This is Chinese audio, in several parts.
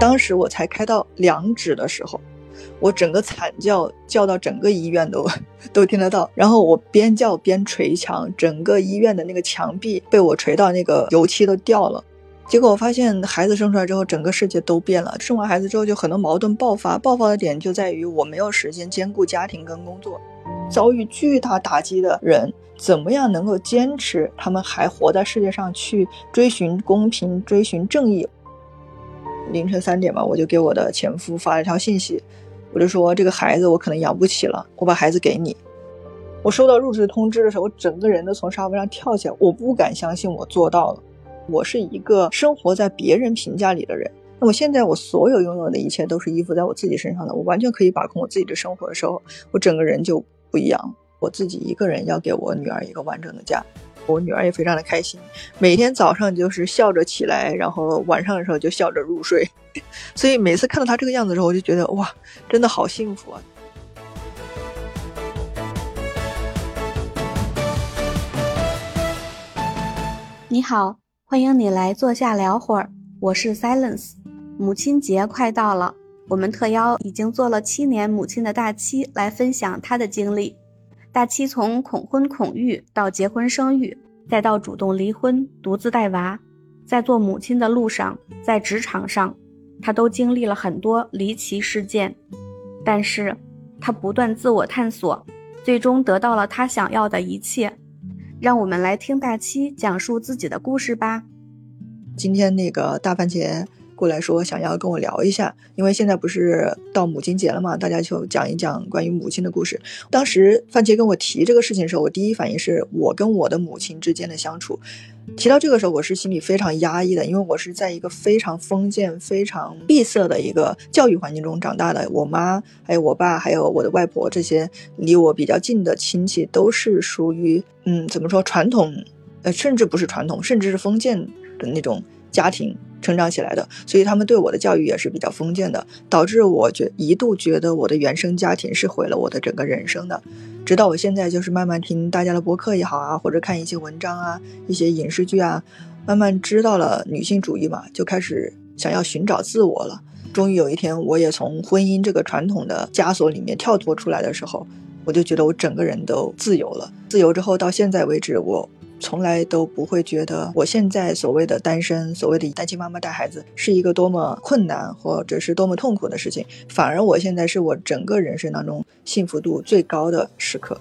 当时我才开到两指的时候，我整个惨叫叫到整个医院都 都听得到，然后我边叫边捶墙，整个医院的那个墙壁被我捶到那个油漆都掉了。结果我发现孩子生出来之后，整个世界都变了。生完孩子之后，就很多矛盾爆发，爆发的点就在于我没有时间兼顾家庭跟工作。遭遇巨大打击的人，怎么样能够坚持？他们还活在世界上去追寻公平、追寻正义。凌晨三点吧，我就给我的前夫发了一条信息，我就说这个孩子我可能养不起了，我把孩子给你。我收到入职通知的时候，我整个人都从沙发上跳起来，我不敢相信我做到了。我是一个生活在别人评价里的人，那么现在我所有拥有的一切都是依附在我自己身上的，我完全可以把控我自己的生活的时候，我整个人就不一样。我自己一个人要给我女儿一个完整的家，我女儿也非常的开心，每天早上就是笑着起来，然后晚上的时候就笑着入睡，所以每次看到她这个样子的时候，我就觉得哇，真的好幸福啊！你好。欢迎你来坐下聊会儿，我是 Silence。母亲节快到了，我们特邀已经做了七年母亲的大七来分享她的经历。大七从恐婚恐育到结婚生育，再到主动离婚、独自带娃，在做母亲的路上，在职场上，她都经历了很多离奇事件。但是，她不断自我探索，最终得到了她想要的一切。让我们来听大七讲述自己的故事吧。今天那个大番茄过来说想要跟我聊一下，因为现在不是到母亲节了嘛，大家就讲一讲关于母亲的故事。当时番茄跟我提这个事情的时候，我第一反应是我跟我的母亲之间的相处。提到这个时候，我是心里非常压抑的，因为我是在一个非常封建、非常闭塞的一个教育环境中长大的。我妈、还有我爸、还有我的外婆这些离我比较近的亲戚，都是属于嗯，怎么说传统？呃，甚至不是传统，甚至是封建的那种家庭。成长起来的，所以他们对我的教育也是比较封建的，导致我觉一度觉得我的原生家庭是毁了我的整个人生的。直到我现在就是慢慢听大家的播客也好啊，或者看一些文章啊、一些影视剧啊，慢慢知道了女性主义嘛，就开始想要寻找自我了。终于有一天，我也从婚姻这个传统的枷锁里面跳脱出来的时候，我就觉得我整个人都自由了。自由之后到现在为止，我。从来都不会觉得我现在所谓的单身，所谓的单亲妈妈带孩子是一个多么困难或者是多么痛苦的事情，反而我现在是我整个人生当中幸福度最高的时刻。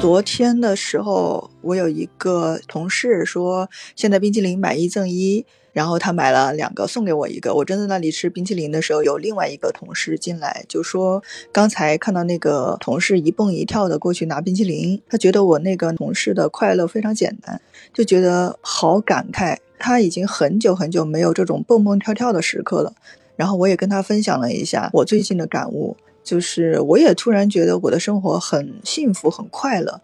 昨天的时候，我有一个同事说，现在冰淇淋买一赠一。然后他买了两个，送给我一个。我正在那里吃冰淇淋的时候，有另外一个同事进来，就说刚才看到那个同事一蹦一跳的过去拿冰淇淋，他觉得我那个同事的快乐非常简单，就觉得好感慨。他已经很久很久没有这种蹦蹦跳跳的时刻了。然后我也跟他分享了一下我最近的感悟，就是我也突然觉得我的生活很幸福很快乐。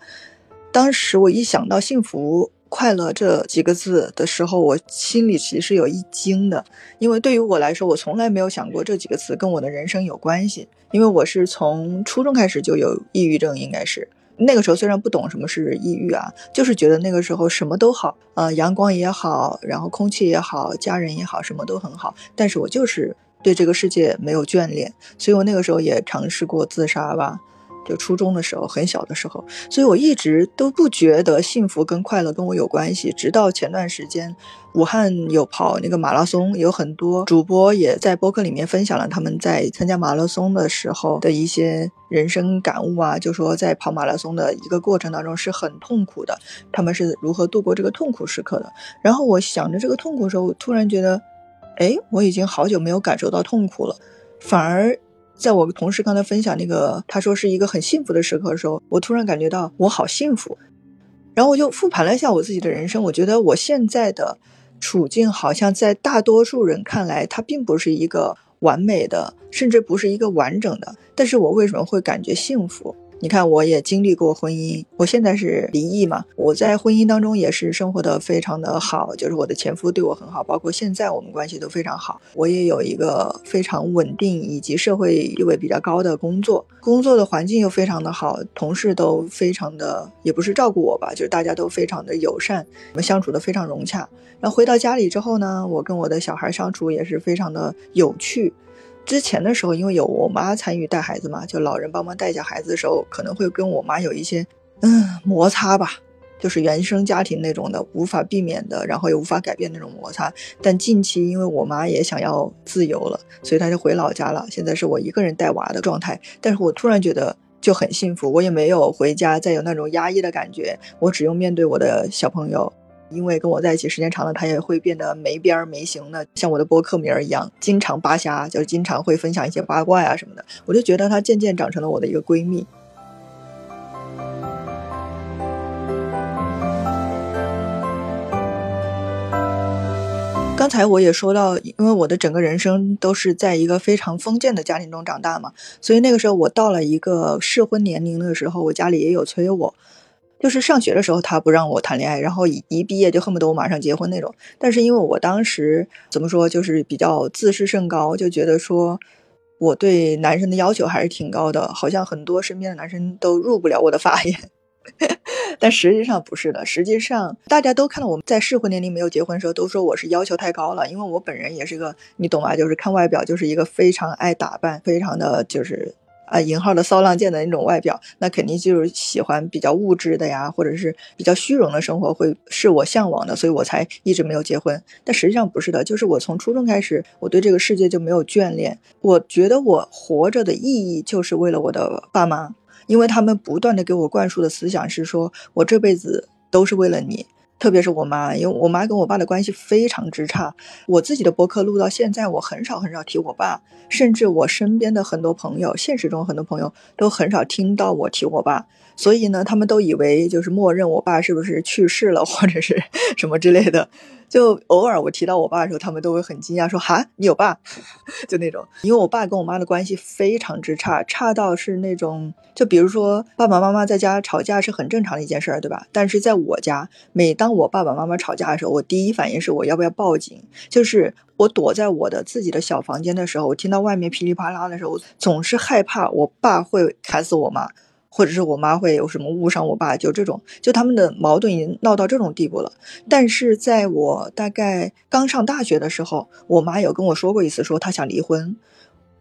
当时我一想到幸福。快乐这几个字的时候，我心里其实有一惊的，因为对于我来说，我从来没有想过这几个词跟我的人生有关系。因为我是从初中开始就有抑郁症，应该是那个时候虽然不懂什么是抑郁啊，就是觉得那个时候什么都好，呃，阳光也好，然后空气也好，家人也好，什么都很好，但是我就是对这个世界没有眷恋，所以我那个时候也尝试过自杀吧。就初中的时候，很小的时候，所以我一直都不觉得幸福跟快乐跟我有关系。直到前段时间，武汉有跑那个马拉松，有很多主播也在播客里面分享了他们在参加马拉松的时候的一些人生感悟啊，就说在跑马拉松的一个过程当中是很痛苦的，他们是如何度过这个痛苦时刻的。然后我想着这个痛苦的时候，突然觉得，哎，我已经好久没有感受到痛苦了，反而。在我同事刚才分享那个，他说是一个很幸福的时刻的时候，我突然感觉到我好幸福。然后我就复盘了一下我自己的人生，我觉得我现在的处境好像在大多数人看来，它并不是一个完美的，甚至不是一个完整的。但是我为什么会感觉幸福？你看，我也经历过婚姻，我现在是离异嘛。我在婚姻当中也是生活的非常的好，就是我的前夫对我很好，包括现在我们关系都非常好。我也有一个非常稳定以及社会地位比较高的工作，工作的环境又非常的好，同事都非常的，也不是照顾我吧，就是大家都非常的友善，我们相处的非常融洽。然后回到家里之后呢，我跟我的小孩相处也是非常的有趣。之前的时候，因为有我妈参与带孩子嘛，就老人帮忙带下孩子的时候，可能会跟我妈有一些嗯摩擦吧，就是原生家庭那种的无法避免的，然后又无法改变那种摩擦。但近期因为我妈也想要自由了，所以她就回老家了。现在是我一个人带娃的状态，但是我突然觉得就很幸福，我也没有回家再有那种压抑的感觉，我只用面对我的小朋友。因为跟我在一起时间长了，她也会变得没边儿没形的，像我的播客名儿一样，经常扒瞎，就是经常会分享一些八卦呀什么的。我就觉得她渐渐长成了我的一个闺蜜。刚才我也说到，因为我的整个人生都是在一个非常封建的家庭中长大嘛，所以那个时候我到了一个适婚年龄的时候，我家里也有催我。就是上学的时候，他不让我谈恋爱，然后一一毕业就恨不得我马上结婚那种。但是因为我当时怎么说，就是比较自视甚高，就觉得说我对男生的要求还是挺高的，好像很多身边的男生都入不了我的法眼。但实际上不是的，实际上大家都看到我们在适婚年龄没有结婚的时候，都说我是要求太高了，因为我本人也是个，你懂吧？就是看外表就是一个非常爱打扮，非常的就是。啊，引号的骚浪贱的那种外表，那肯定就是喜欢比较物质的呀，或者是比较虚荣的生活，会是我向往的，所以我才一直没有结婚。但实际上不是的，就是我从初中开始，我对这个世界就没有眷恋。我觉得我活着的意义就是为了我的爸妈，因为他们不断的给我灌输的思想是说，我这辈子都是为了你。特别是我妈，因为我妈跟我爸的关系非常之差。我自己的博客录到现在，我很少很少提我爸，甚至我身边的很多朋友，现实中很多朋友都很少听到我提我爸。所以呢，他们都以为就是默认我爸是不是去世了，或者是什么之类的。就偶尔我提到我爸的时候，他们都会很惊讶，说：“哈，你有爸？” 就那种，因为我爸跟我妈的关系非常之差，差到是那种，就比如说爸爸妈妈在家吵架是很正常的一件事儿，对吧？但是在我家，每当我爸爸妈妈吵架的时候，我第一反应是我要不要报警？就是我躲在我的自己的小房间的时候，我听到外面噼里啪啦的时候，我总是害怕我爸会砍死我妈。或者是我妈会有什么误伤我爸，就这种，就他们的矛盾已经闹到这种地步了。但是在我大概刚上大学的时候，我妈有跟我说过一次，说她想离婚。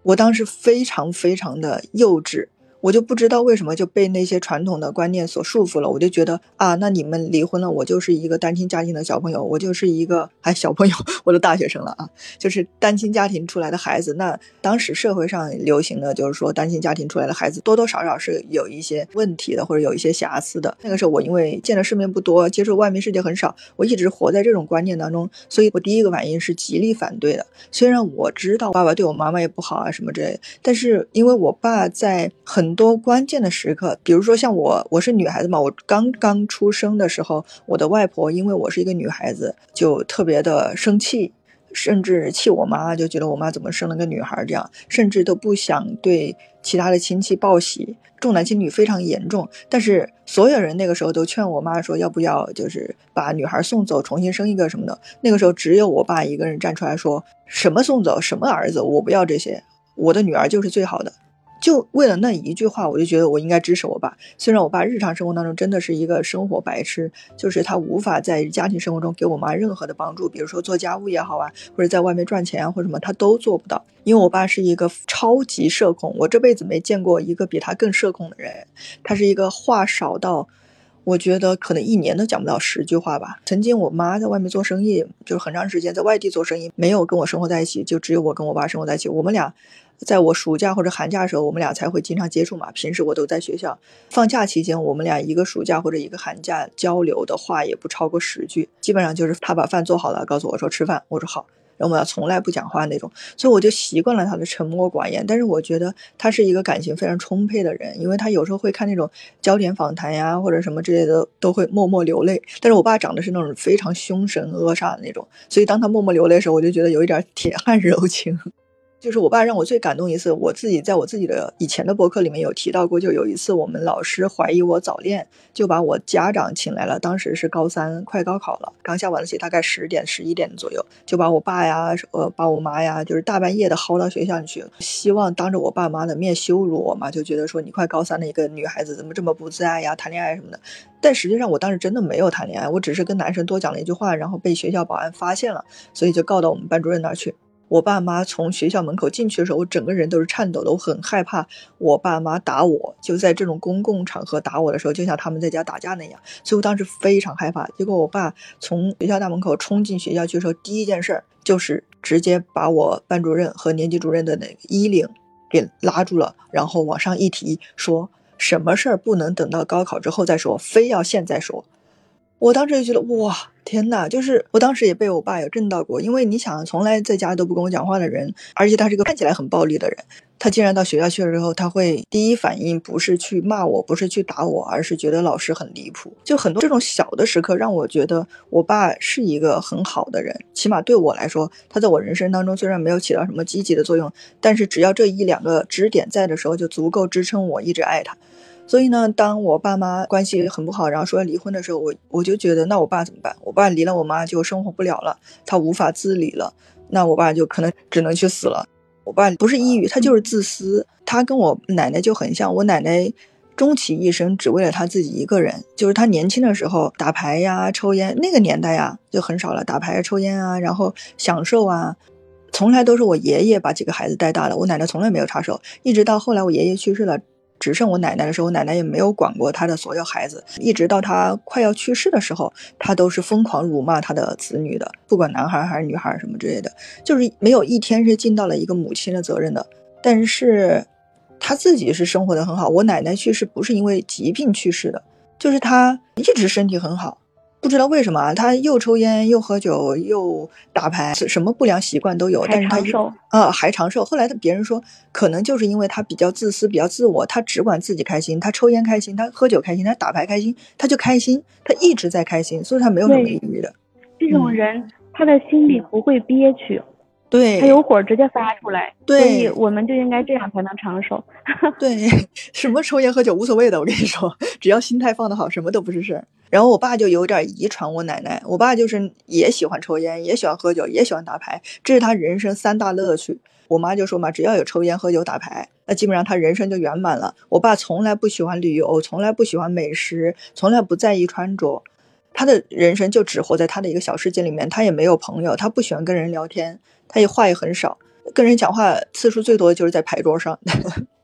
我当时非常非常的幼稚。我就不知道为什么就被那些传统的观念所束缚了，我就觉得啊，那你们离婚了，我就是一个单亲家庭的小朋友，我就是一个哎小朋友，我都大学生了啊，就是单亲家庭出来的孩子。那当时社会上流行的就是说，单亲家庭出来的孩子多多少少是有一些问题的，或者有一些瑕疵的。那个时候我因为见的世面不多，接触外面世界很少，我一直活在这种观念当中，所以我第一个反应是极力反对的。虽然我知道爸爸对我妈妈也不好啊什么之类的，但是因为我爸在很很多关键的时刻，比如说像我，我是女孩子嘛，我刚刚出生的时候，我的外婆因为我是一个女孩子，就特别的生气，甚至气我妈，就觉得我妈怎么生了个女孩这样，甚至都不想对其他的亲戚报喜，重男轻女非常严重。但是所有人那个时候都劝我妈说，要不要就是把女孩送走，重新生一个什么的。那个时候只有我爸一个人站出来说，什么送走，什么儿子，我不要这些，我的女儿就是最好的。就为了那一句话，我就觉得我应该支持我爸。虽然我爸日常生活当中真的是一个生活白痴，就是他无法在家庭生活中给我妈任何的帮助，比如说做家务也好啊，或者在外面赚钱啊，或者什么，他都做不到。因为我爸是一个超级社恐，我这辈子没见过一个比他更社恐的人。他是一个话少到，我觉得可能一年都讲不到十句话吧。曾经我妈在外面做生意，就是很长时间在外地做生意，没有跟我生活在一起，就只有我跟我爸生活在一起，我们俩。在我暑假或者寒假的时候，我们俩才会经常接触嘛。平时我都在学校，放假期间，我们俩一个暑假或者一个寒假交流的话也不超过十句，基本上就是他把饭做好了，告诉我说吃饭，我说好，然后我们俩从来不讲话那种，所以我就习惯了他的沉默寡言。但是我觉得他是一个感情非常充沛的人，因为他有时候会看那种焦点访谈呀或者什么之类的，都会默默流泪。但是我爸长得是那种非常凶神恶煞的那种，所以当他默默流泪的时候，我就觉得有一点铁汉柔情。就是我爸让我最感动一次，我自己在我自己的以前的博客里面有提到过，就有一次我们老师怀疑我早恋，就把我家长请来了。当时是高三，快高考了，刚下晚自习，大概十点十一点左右，就把我爸呀，呃，把我妈呀，就是大半夜的薅到学校里去，希望当着我爸妈的面羞辱我嘛，就觉得说你快高三的一个女孩子怎么这么不自爱呀，谈恋爱什么的。但实际上我当时真的没有谈恋爱，我只是跟男生多讲了一句话，然后被学校保安发现了，所以就告到我们班主任那儿去。我爸妈从学校门口进去的时候，我整个人都是颤抖的，我很害怕我爸妈打我，就在这种公共场合打我的时候，就像他们在家打架那样，所以我当时非常害怕。结果我爸从学校大门口冲进学校去的时候，第一件事就是直接把我班主任和年级主任的那个衣领给拉住了，然后往上一提，说什么事儿不能等到高考之后再说，非要现在说。我当时就觉得哇，天呐，就是我当时也被我爸有震到过，因为你想，从来在家都不跟我讲话的人，而且他是个看起来很暴力的人，他竟然到学校去了之后，他会第一反应不是去骂我，不是去打我，而是觉得老师很离谱。就很多这种小的时刻，让我觉得我爸是一个很好的人，起码对我来说，他在我人生当中虽然没有起到什么积极的作用，但是只要这一两个支点在的时候，就足够支撑我一直爱他。所以呢，当我爸妈关系很不好，然后说要离婚的时候，我我就觉得，那我爸怎么办？我爸离了我妈就生活不了了，他无法自理了，那我爸就可能只能去死了。我爸不是抑郁，他就是自私。他跟我奶奶就很像，我奶奶终其一生只为了他自己一个人。就是他年轻的时候打牌呀、抽烟，那个年代呀就很少了，打牌、抽烟啊，然后享受啊，从来都是我爷爷把几个孩子带大的，我奶奶从来没有插手，一直到后来我爷爷去世了。只剩我奶奶的时候，奶奶也没有管过她的所有孩子，一直到她快要去世的时候，她都是疯狂辱骂她的子女的，不管男孩还是女孩什么之类的，就是没有一天是尽到了一个母亲的责任的。但是，她自己是生活的很好。我奶奶去世不是因为疾病去世的，就是她一直身体很好。不知道为什么，他又抽烟又喝酒又打牌，什么不良习惯都有。但是他啊还长寿。后来他别人说，可能就是因为他比较自私，比较自我，他只管自己开心。他抽烟开心，他喝酒开心，他打牌开心，他就开心，他一直在开心，所以他没有什么抑郁的。这种人，他的心里不会憋屈。对，他有火直接发出来，所以我们就应该这样才能长寿。对，什么抽烟喝酒无所谓的，我跟你说，只要心态放得好，什么都不是事儿。然后我爸就有点遗传我奶奶，我爸就是也喜欢抽烟，也喜欢喝酒，也喜欢打牌，这是他人生三大乐趣。我妈就说嘛，只要有抽烟喝酒打牌，那基本上他人生就圆满了。我爸从来不喜欢旅游，从来不喜欢美食，从来不在意穿着。他的人生就只活在他的一个小世界里面，他也没有朋友，他不喜欢跟人聊天，他也话也很少，跟人讲话次数最多的就是在牌桌上。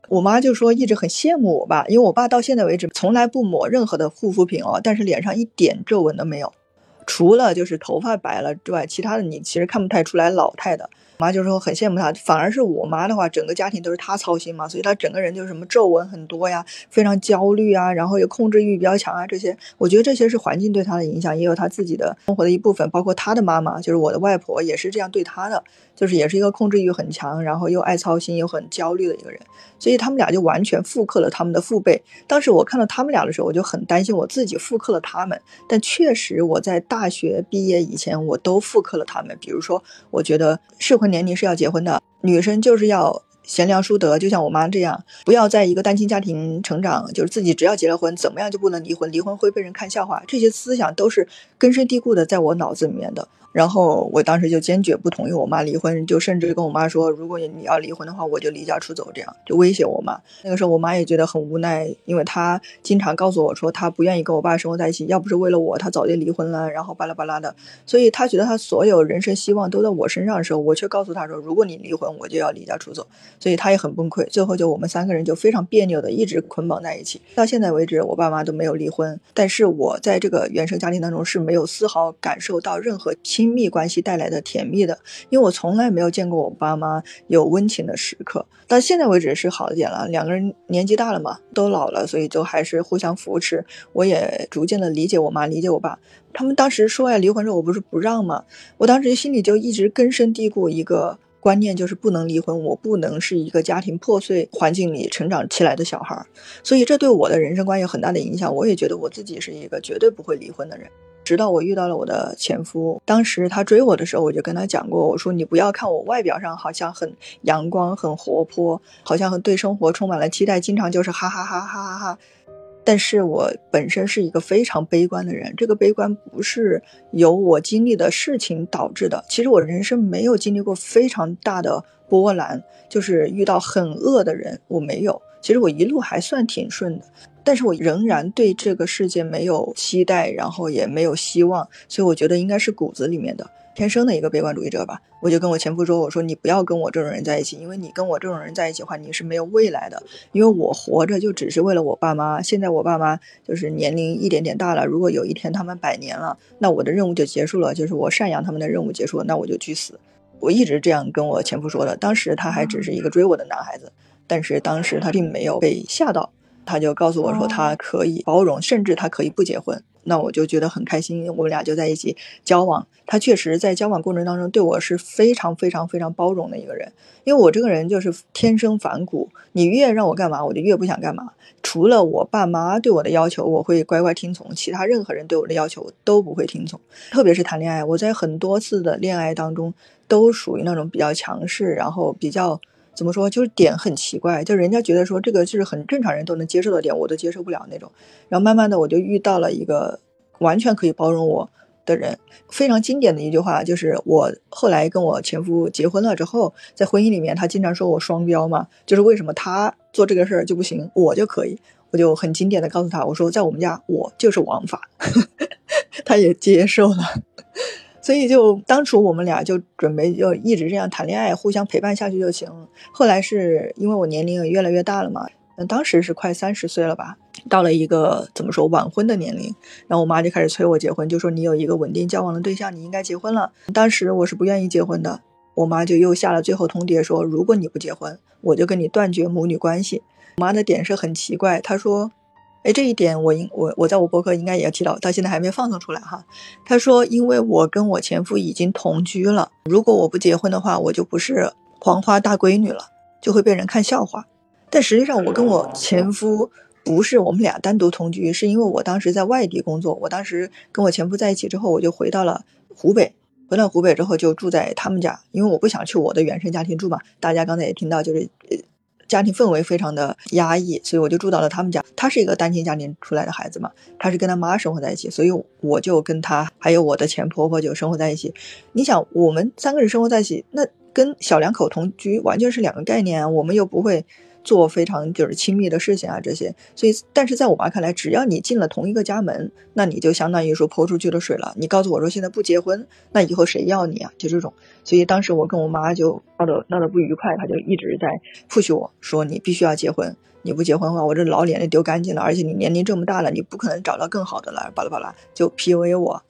我妈就说一直很羡慕我爸，因为我爸到现在为止从来不抹任何的护肤品哦，但是脸上一点皱纹都没有，除了就是头发白了之外，其他的你其实看不太出来老态的。妈就说很羡慕他，反而是我妈的话，整个家庭都是她操心嘛，所以她整个人就是什么皱纹很多呀，非常焦虑啊，然后又控制欲比较强啊，这些我觉得这些是环境对她的影响，也有她自己的生活的一部分，包括她的妈妈，就是我的外婆也是这样对她的，就是也是一个控制欲很强，然后又爱操心又很焦虑的一个人，所以他们俩就完全复刻了他们的父辈。当时我看到他们俩的时候，我就很担心我自己复刻了他们，但确实我在大学毕业以前，我都复刻了他们。比如说，我觉得适年龄是要结婚的，女生就是要贤良淑德，就像我妈这样，不要在一个单亲家庭成长，就是自己只要结了婚，怎么样就不能离婚，离婚会被人看笑话，这些思想都是根深蒂固的在我脑子里面的。然后我当时就坚决不同意我妈离婚，就甚至跟我妈说，如果你要离婚的话，我就离家出走，这样就威胁我妈。那个时候我妈也觉得很无奈，因为她经常告诉我说，她不愿意跟我爸生活在一起，要不是为了我，她早就离婚了。然后巴拉巴拉的，所以她觉得她所有人生希望都在我身上的时候，我却告诉她说，如果你离婚，我就要离家出走。所以她也很崩溃。最后就我们三个人就非常别扭的一直捆绑在一起，到现在为止，我爸妈都没有离婚。但是我在这个原生家庭当中是没有丝毫感受到任何亲亲密关系带来。的甜蜜的，因为我从来没有见过我爸妈有温情的时刻。到现在为止是好一点了，两个人年纪大了嘛，都老了，所以就还是互相扶持。我也逐渐的理解我妈，理解我爸。他们当时说要离婚的时候，我不是不让吗？我当时心里就一直根深蒂固一个观念，就是不能离婚，我不能是一个家庭破碎环境里成长起来的小孩。所以这对我的人生观有很大的影响。我也觉得我自己是一个绝对不会离婚的人。直到我遇到了我的前夫，当时他追我的时候，我就跟他讲过，我说你不要看我外表上好像很阳光、很活泼，好像很对生活充满了期待，经常就是哈哈哈哈哈哈。但是我本身是一个非常悲观的人，这个悲观不是由我经历的事情导致的。其实我人生没有经历过非常大的波澜，就是遇到很恶的人，我没有。其实我一路还算挺顺的，但是我仍然对这个世界没有期待，然后也没有希望，所以我觉得应该是骨子里面的。天生的一个悲观主义者吧，我就跟我前夫说：“我说你不要跟我这种人在一起，因为你跟我这种人在一起的话，你是没有未来的。因为我活着就只是为了我爸妈，现在我爸妈就是年龄一点点大了，如果有一天他们百年了，那我的任务就结束了，就是我赡养他们的任务结束了，那我就去死。我一直这样跟我前夫说的，当时他还只是一个追我的男孩子，但是当时他并没有被吓到，他就告诉我说他可以包容，甚至他可以不结婚。”那我就觉得很开心，我们俩就在一起交往。他确实在交往过程当中对我是非常非常非常包容的一个人，因为我这个人就是天生反骨，你越让我干嘛，我就越不想干嘛。除了我爸妈对我的要求，我会乖乖听从；其他任何人对我的要求我都不会听从。特别是谈恋爱，我在很多次的恋爱当中都属于那种比较强势，然后比较。怎么说？就是点很奇怪，就人家觉得说这个就是很正常人都能接受的点，我都接受不了那种。然后慢慢的，我就遇到了一个完全可以包容我的人。非常经典的一句话就是，我后来跟我前夫结婚了之后，在婚姻里面，他经常说我双标嘛，就是为什么他做这个事儿就不行，我就可以。我就很经典的告诉他，我说在我们家我就是王法，他也接受了。所以就当初我们俩就准备就一直这样谈恋爱，互相陪伴下去就行。后来是因为我年龄也越来越大了嘛，嗯，当时是快三十岁了吧，到了一个怎么说晚婚的年龄，然后我妈就开始催我结婚，就说你有一个稳定交往的对象，你应该结婚了。当时我是不愿意结婚的，我妈就又下了最后通牒，说如果你不结婚，我就跟你断绝母女关系。我妈的点是很奇怪，她说。哎，这一点我应我我在我博客应该也要提到，到现在还没放送出来哈。他说，因为我跟我前夫已经同居了，如果我不结婚的话，我就不是黄花大闺女了，就会被人看笑话。但实际上，我跟我前夫不是我们俩单独同居，是因为我当时在外地工作。我当时跟我前夫在一起之后，我就回到了湖北，回到湖北之后就住在他们家，因为我不想去我的原生家庭住嘛。大家刚才也听到，就是。家庭氛围非常的压抑，所以我就住到了他们家。他是一个单亲家庭出来的孩子嘛，他是跟他妈生活在一起，所以我就跟他还有我的前婆婆就生活在一起。你想，我们三个人生活在一起，那跟小两口同居完全是两个概念啊。我们又不会。做非常就是亲密的事情啊，这些，所以，但是在我妈看来，只要你进了同一个家门，那你就相当于说泼出去的水了。你告诉我说现在不结婚，那以后谁要你啊？就这种，所以当时我跟我妈就闹得闹得不愉快，她就一直在 push 我说你必须要结婚，你不结婚的话，我这老脸就丢干净了，而且你年龄这么大了，你不可能找到更好的了，巴拉巴拉就 PUA 我。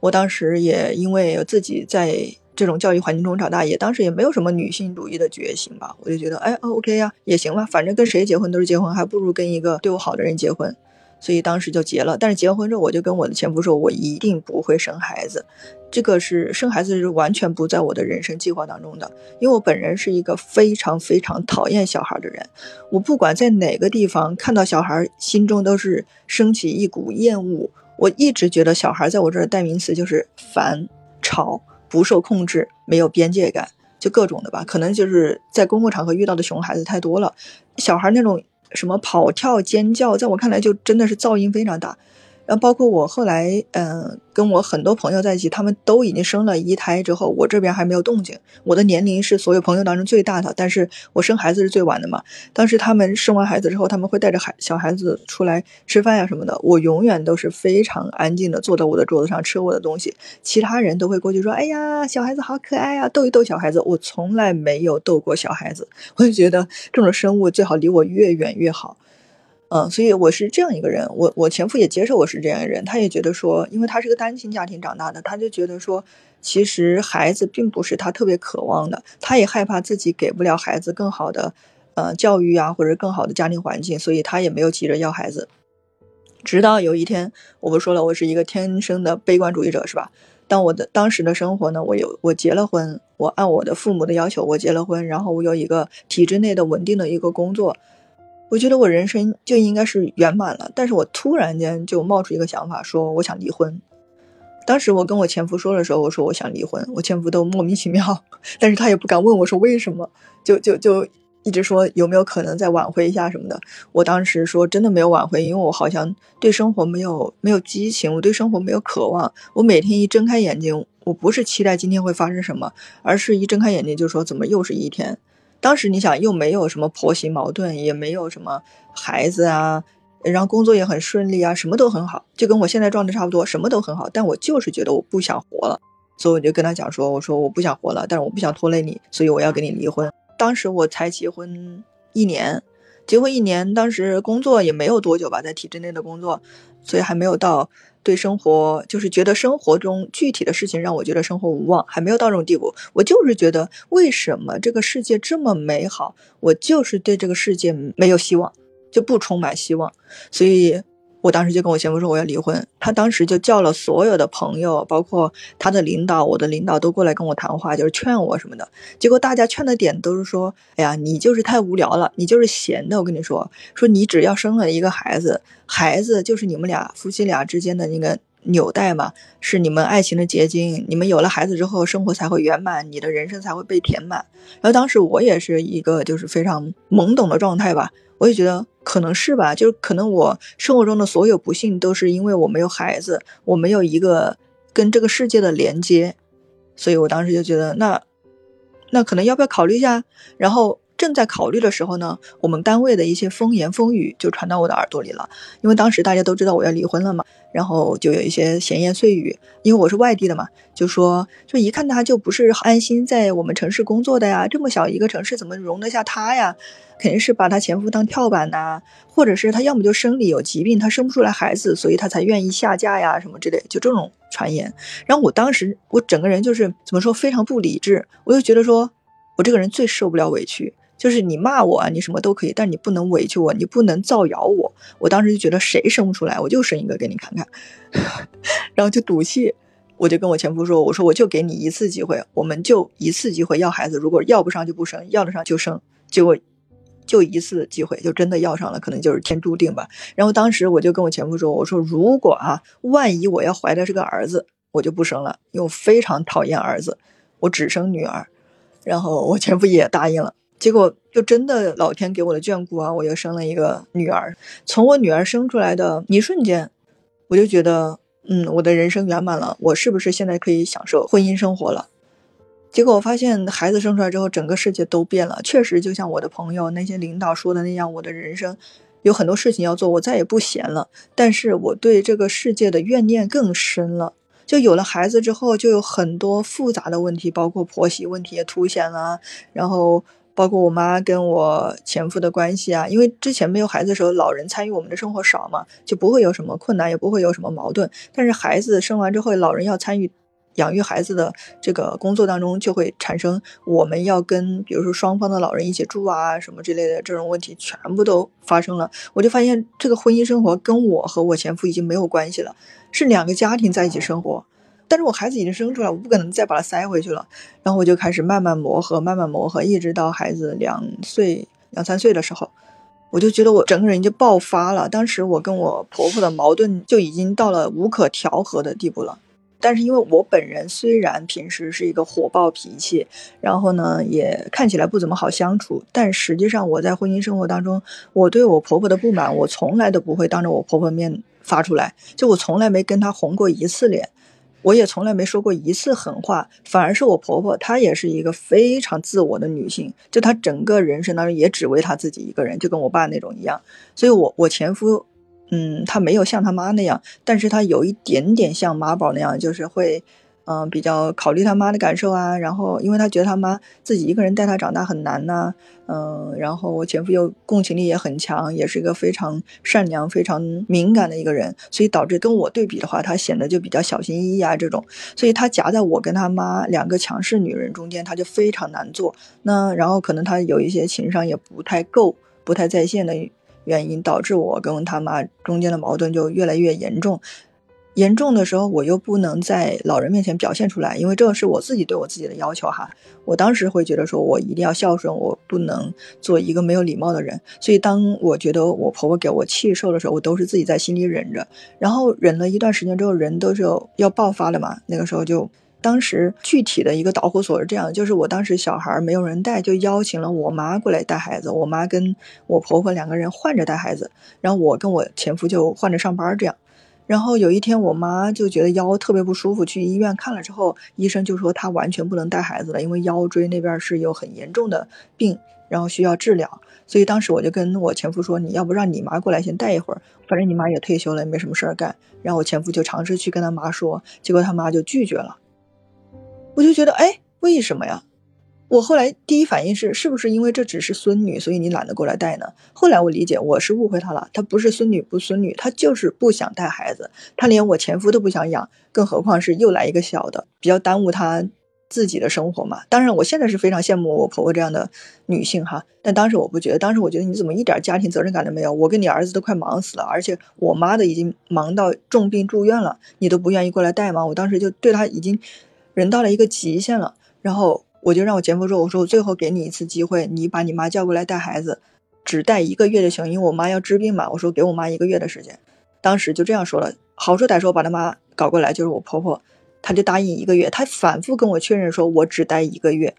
我当时也因为自己在。这种教育环境中长大，也当时也没有什么女性主义的觉醒吧，我就觉得，哎，OK 呀，也行吧，反正跟谁结婚都是结婚，还不如跟一个对我好的人结婚，所以当时就结了。但是结婚之后，我就跟我的前夫说，我一定不会生孩子，这个是生孩子是完全不在我的人生计划当中的，因为我本人是一个非常非常讨厌小孩的人，我不管在哪个地方看到小孩，心中都是升起一股厌恶，我一直觉得小孩在我这儿代名词就是烦、吵。不受控制，没有边界感，就各种的吧。可能就是在公共场合遇到的熊孩子太多了，小孩那种什么跑跳尖叫，在我看来就真的是噪音非常大。然后包括我后来，嗯，跟我很多朋友在一起，他们都已经生了一胎之后，我这边还没有动静。我的年龄是所有朋友当中最大的，但是我生孩子是最晚的嘛。当时他们生完孩子之后，他们会带着孩小孩子出来吃饭呀什么的，我永远都是非常安静的坐在我的桌子上吃我的东西，其他人都会过去说：“哎呀，小孩子好可爱呀，逗一逗小孩子。”我从来没有逗过小孩子，我就觉得这种生物最好离我越远越好。嗯，所以我是这样一个人，我我前夫也接受我是这样一个人，他也觉得说，因为他是个单亲家庭长大的，他就觉得说，其实孩子并不是他特别渴望的，他也害怕自己给不了孩子更好的，呃，教育啊，或者更好的家庭环境，所以他也没有急着要孩子。直到有一天，我不说了，我是一个天生的悲观主义者，是吧？当我的当时的生活呢，我有我结了婚，我按我的父母的要求，我结了婚，然后我有一个体制内的稳定的一个工作。我觉得我人生就应该是圆满了，但是我突然间就冒出一个想法，说我想离婚。当时我跟我前夫说的时候，我说我想离婚，我前夫都莫名其妙，但是他也不敢问我说为什么，就就就一直说有没有可能再挽回一下什么的。我当时说真的没有挽回，因为我好像对生活没有没有激情，我对生活没有渴望。我每天一睁开眼睛，我不是期待今天会发生什么，而是一睁开眼睛就说怎么又是一天。当时你想又没有什么婆媳矛盾，也没有什么孩子啊。然后工作也很顺利啊，什么都很好，就跟我现在状态差不多，什么都很好。但我就是觉得我不想活了，所以我就跟他讲说：“我说我不想活了，但是我不想拖累你，所以我要跟你离婚。”当时我才结婚一年，结婚一年，当时工作也没有多久吧，在体制内的工作，所以还没有到对生活就是觉得生活中具体的事情让我觉得生活无望，还没有到这种地步。我就是觉得为什么这个世界这么美好，我就是对这个世界没有希望。就不充满希望，所以我当时就跟我前夫说我要离婚。他当时就叫了所有的朋友，包括他的领导、我的领导都过来跟我谈话，就是劝我什么的。结果大家劝的点都是说：“哎呀，你就是太无聊了，你就是闲的。”我跟你说，说你只要生了一个孩子，孩子就是你们俩夫妻俩之间的那个纽带嘛，是你们爱情的结晶。你们有了孩子之后，生活才会圆满，你的人生才会被填满。然后当时我也是一个就是非常懵懂的状态吧。我也觉得可能是吧，就是可能我生活中的所有不幸都是因为我没有孩子，我没有一个跟这个世界的连接，所以我当时就觉得那那可能要不要考虑一下？然后正在考虑的时候呢，我们单位的一些风言风语就传到我的耳朵里了，因为当时大家都知道我要离婚了嘛。然后就有一些闲言碎语，因为我是外地的嘛，就说就一看他就不是安心在我们城市工作的呀，这么小一个城市怎么容得下他呀？肯定是把他前夫当跳板呐，或者是他要么就生理有疾病，他生不出来孩子，所以他才愿意下嫁呀什么之类，就这种传言。然后我当时我整个人就是怎么说非常不理智，我就觉得说我这个人最受不了委屈。就是你骂我啊，你什么都可以，但你不能委屈我，你不能造谣我。我当时就觉得谁生不出来，我就生一个给你看看，然后就赌气，我就跟我前夫说，我说我就给你一次机会，我们就一次机会要孩子，如果要不上就不生，要得上就生。结果就一次机会，就真的要上了，可能就是天注定吧。然后当时我就跟我前夫说，我说如果啊，万一我要怀的是个儿子，我就不生了，因为我非常讨厌儿子，我只生女儿。然后我前夫也答应了。结果就真的老天给我的眷顾啊！我又生了一个女儿。从我女儿生出来的一瞬间，我就觉得，嗯，我的人生圆满了。我是不是现在可以享受婚姻生活了？结果我发现，孩子生出来之后，整个世界都变了。确实，就像我的朋友那些领导说的那样，我的人生有很多事情要做，我再也不闲了。但是我对这个世界的怨念更深了。就有了孩子之后，就有很多复杂的问题，包括婆媳问题也凸显了，然后。包括我妈跟我前夫的关系啊，因为之前没有孩子的时候，老人参与我们的生活少嘛，就不会有什么困难，也不会有什么矛盾。但是孩子生完之后，老人要参与养育孩子的这个工作当中，就会产生我们要跟比如说双方的老人一起住啊什么之类的这种问题，全部都发生了。我就发现这个婚姻生活跟我和我前夫已经没有关系了，是两个家庭在一起生活。但是我孩子已经生出来，我不可能再把他塞回去了。然后我就开始慢慢磨合，慢慢磨合，一直到孩子两岁、两三岁的时候，我就觉得我整个人就爆发了。当时我跟我婆婆的矛盾就已经到了无可调和的地步了。但是因为我本人虽然平时是一个火爆脾气，然后呢也看起来不怎么好相处，但实际上我在婚姻生活当中，我对我婆婆的不满，我从来都不会当着我婆婆面发出来，就我从来没跟她红过一次脸。我也从来没说过一次狠话，反而是我婆婆，她也是一个非常自我的女性，就她整个人生当中也只为她自己一个人，就跟我爸那种一样。所以，我我前夫，嗯，他没有像他妈那样，但是他有一点点像妈宝那样，就是会。嗯，比较考虑他妈的感受啊，然后因为他觉得他妈自己一个人带他长大很难呐，嗯，然后我前夫又共情力也很强，也是一个非常善良、非常敏感的一个人，所以导致跟我对比的话，他显得就比较小心翼翼啊这种，所以他夹在我跟他妈两个强势女人中间，他就非常难做。那然后可能他有一些情商也不太够、不太在线的原因，导致我跟他妈中间的矛盾就越来越严重。严重的时候，我又不能在老人面前表现出来，因为这个是我自己对我自己的要求哈。我当时会觉得说，我一定要孝顺，我不能做一个没有礼貌的人。所以，当我觉得我婆婆给我气受的时候，我都是自己在心里忍着。然后忍了一段时间之后，人都是要爆发了嘛。那个时候就，当时具体的一个导火索是这样，就是我当时小孩没有人带，就邀请了我妈过来带孩子。我妈跟我婆婆两个人换着带孩子，然后我跟我前夫就换着上班这样。然后有一天，我妈就觉得腰特别不舒服，去医院看了之后，医生就说她完全不能带孩子了，因为腰椎那边是有很严重的病，然后需要治疗。所以当时我就跟我前夫说：“你要不让你妈过来先带一会儿，反正你妈也退休了，也没什么事儿干。”然后我前夫就尝试去跟他妈说，结果他妈就拒绝了。我就觉得，哎，为什么呀？我后来第一反应是，是不是因为这只是孙女，所以你懒得过来带呢？后来我理解，我是误会他了，他不是孙女不孙女，他就是不想带孩子，他连我前夫都不想养，更何况是又来一个小的，比较耽误他自己的生活嘛。当然，我现在是非常羡慕我婆婆这样的女性哈，但当时我不觉得，当时我觉得你怎么一点家庭责任感都没有？我跟你儿子都快忙死了，而且我妈的已经忙到重病住院了，你都不愿意过来带吗？我当时就对他已经人到了一个极限了，然后。我就让我前夫说：“我说我最后给你一次机会，你把你妈叫过来带孩子，只带一个月就行，因为我妈要治病嘛。我说给我妈一个月的时间，当时就这样说了。好说歹说把他妈搞过来，就是我婆婆，她就答应一个月。她反复跟我确认说，我只待一个月。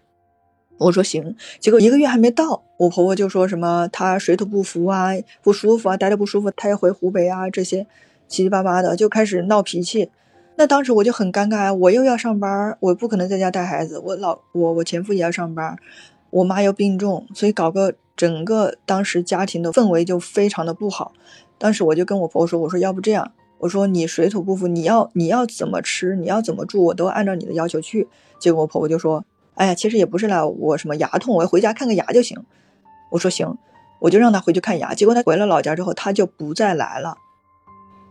我说行。结果一个月还没到，我婆婆就说什么她水土不服啊，不舒服啊，待着不舒服，她要回湖北啊，这些七七八八的就开始闹脾气。”那当时我就很尴尬呀，我又要上班，我不可能在家带孩子，我老我我前夫也要上班，我妈又病重，所以搞个整个当时家庭的氛围就非常的不好。当时我就跟我婆婆说，我说要不这样，我说你水土不服，你要你要怎么吃，你要怎么住，我都按照你的要求去。结果我婆婆就说，哎呀，其实也不是啦，我什么牙痛，我回家看个牙就行。我说行，我就让她回去看牙。结果她回了老家之后，她就不再来了，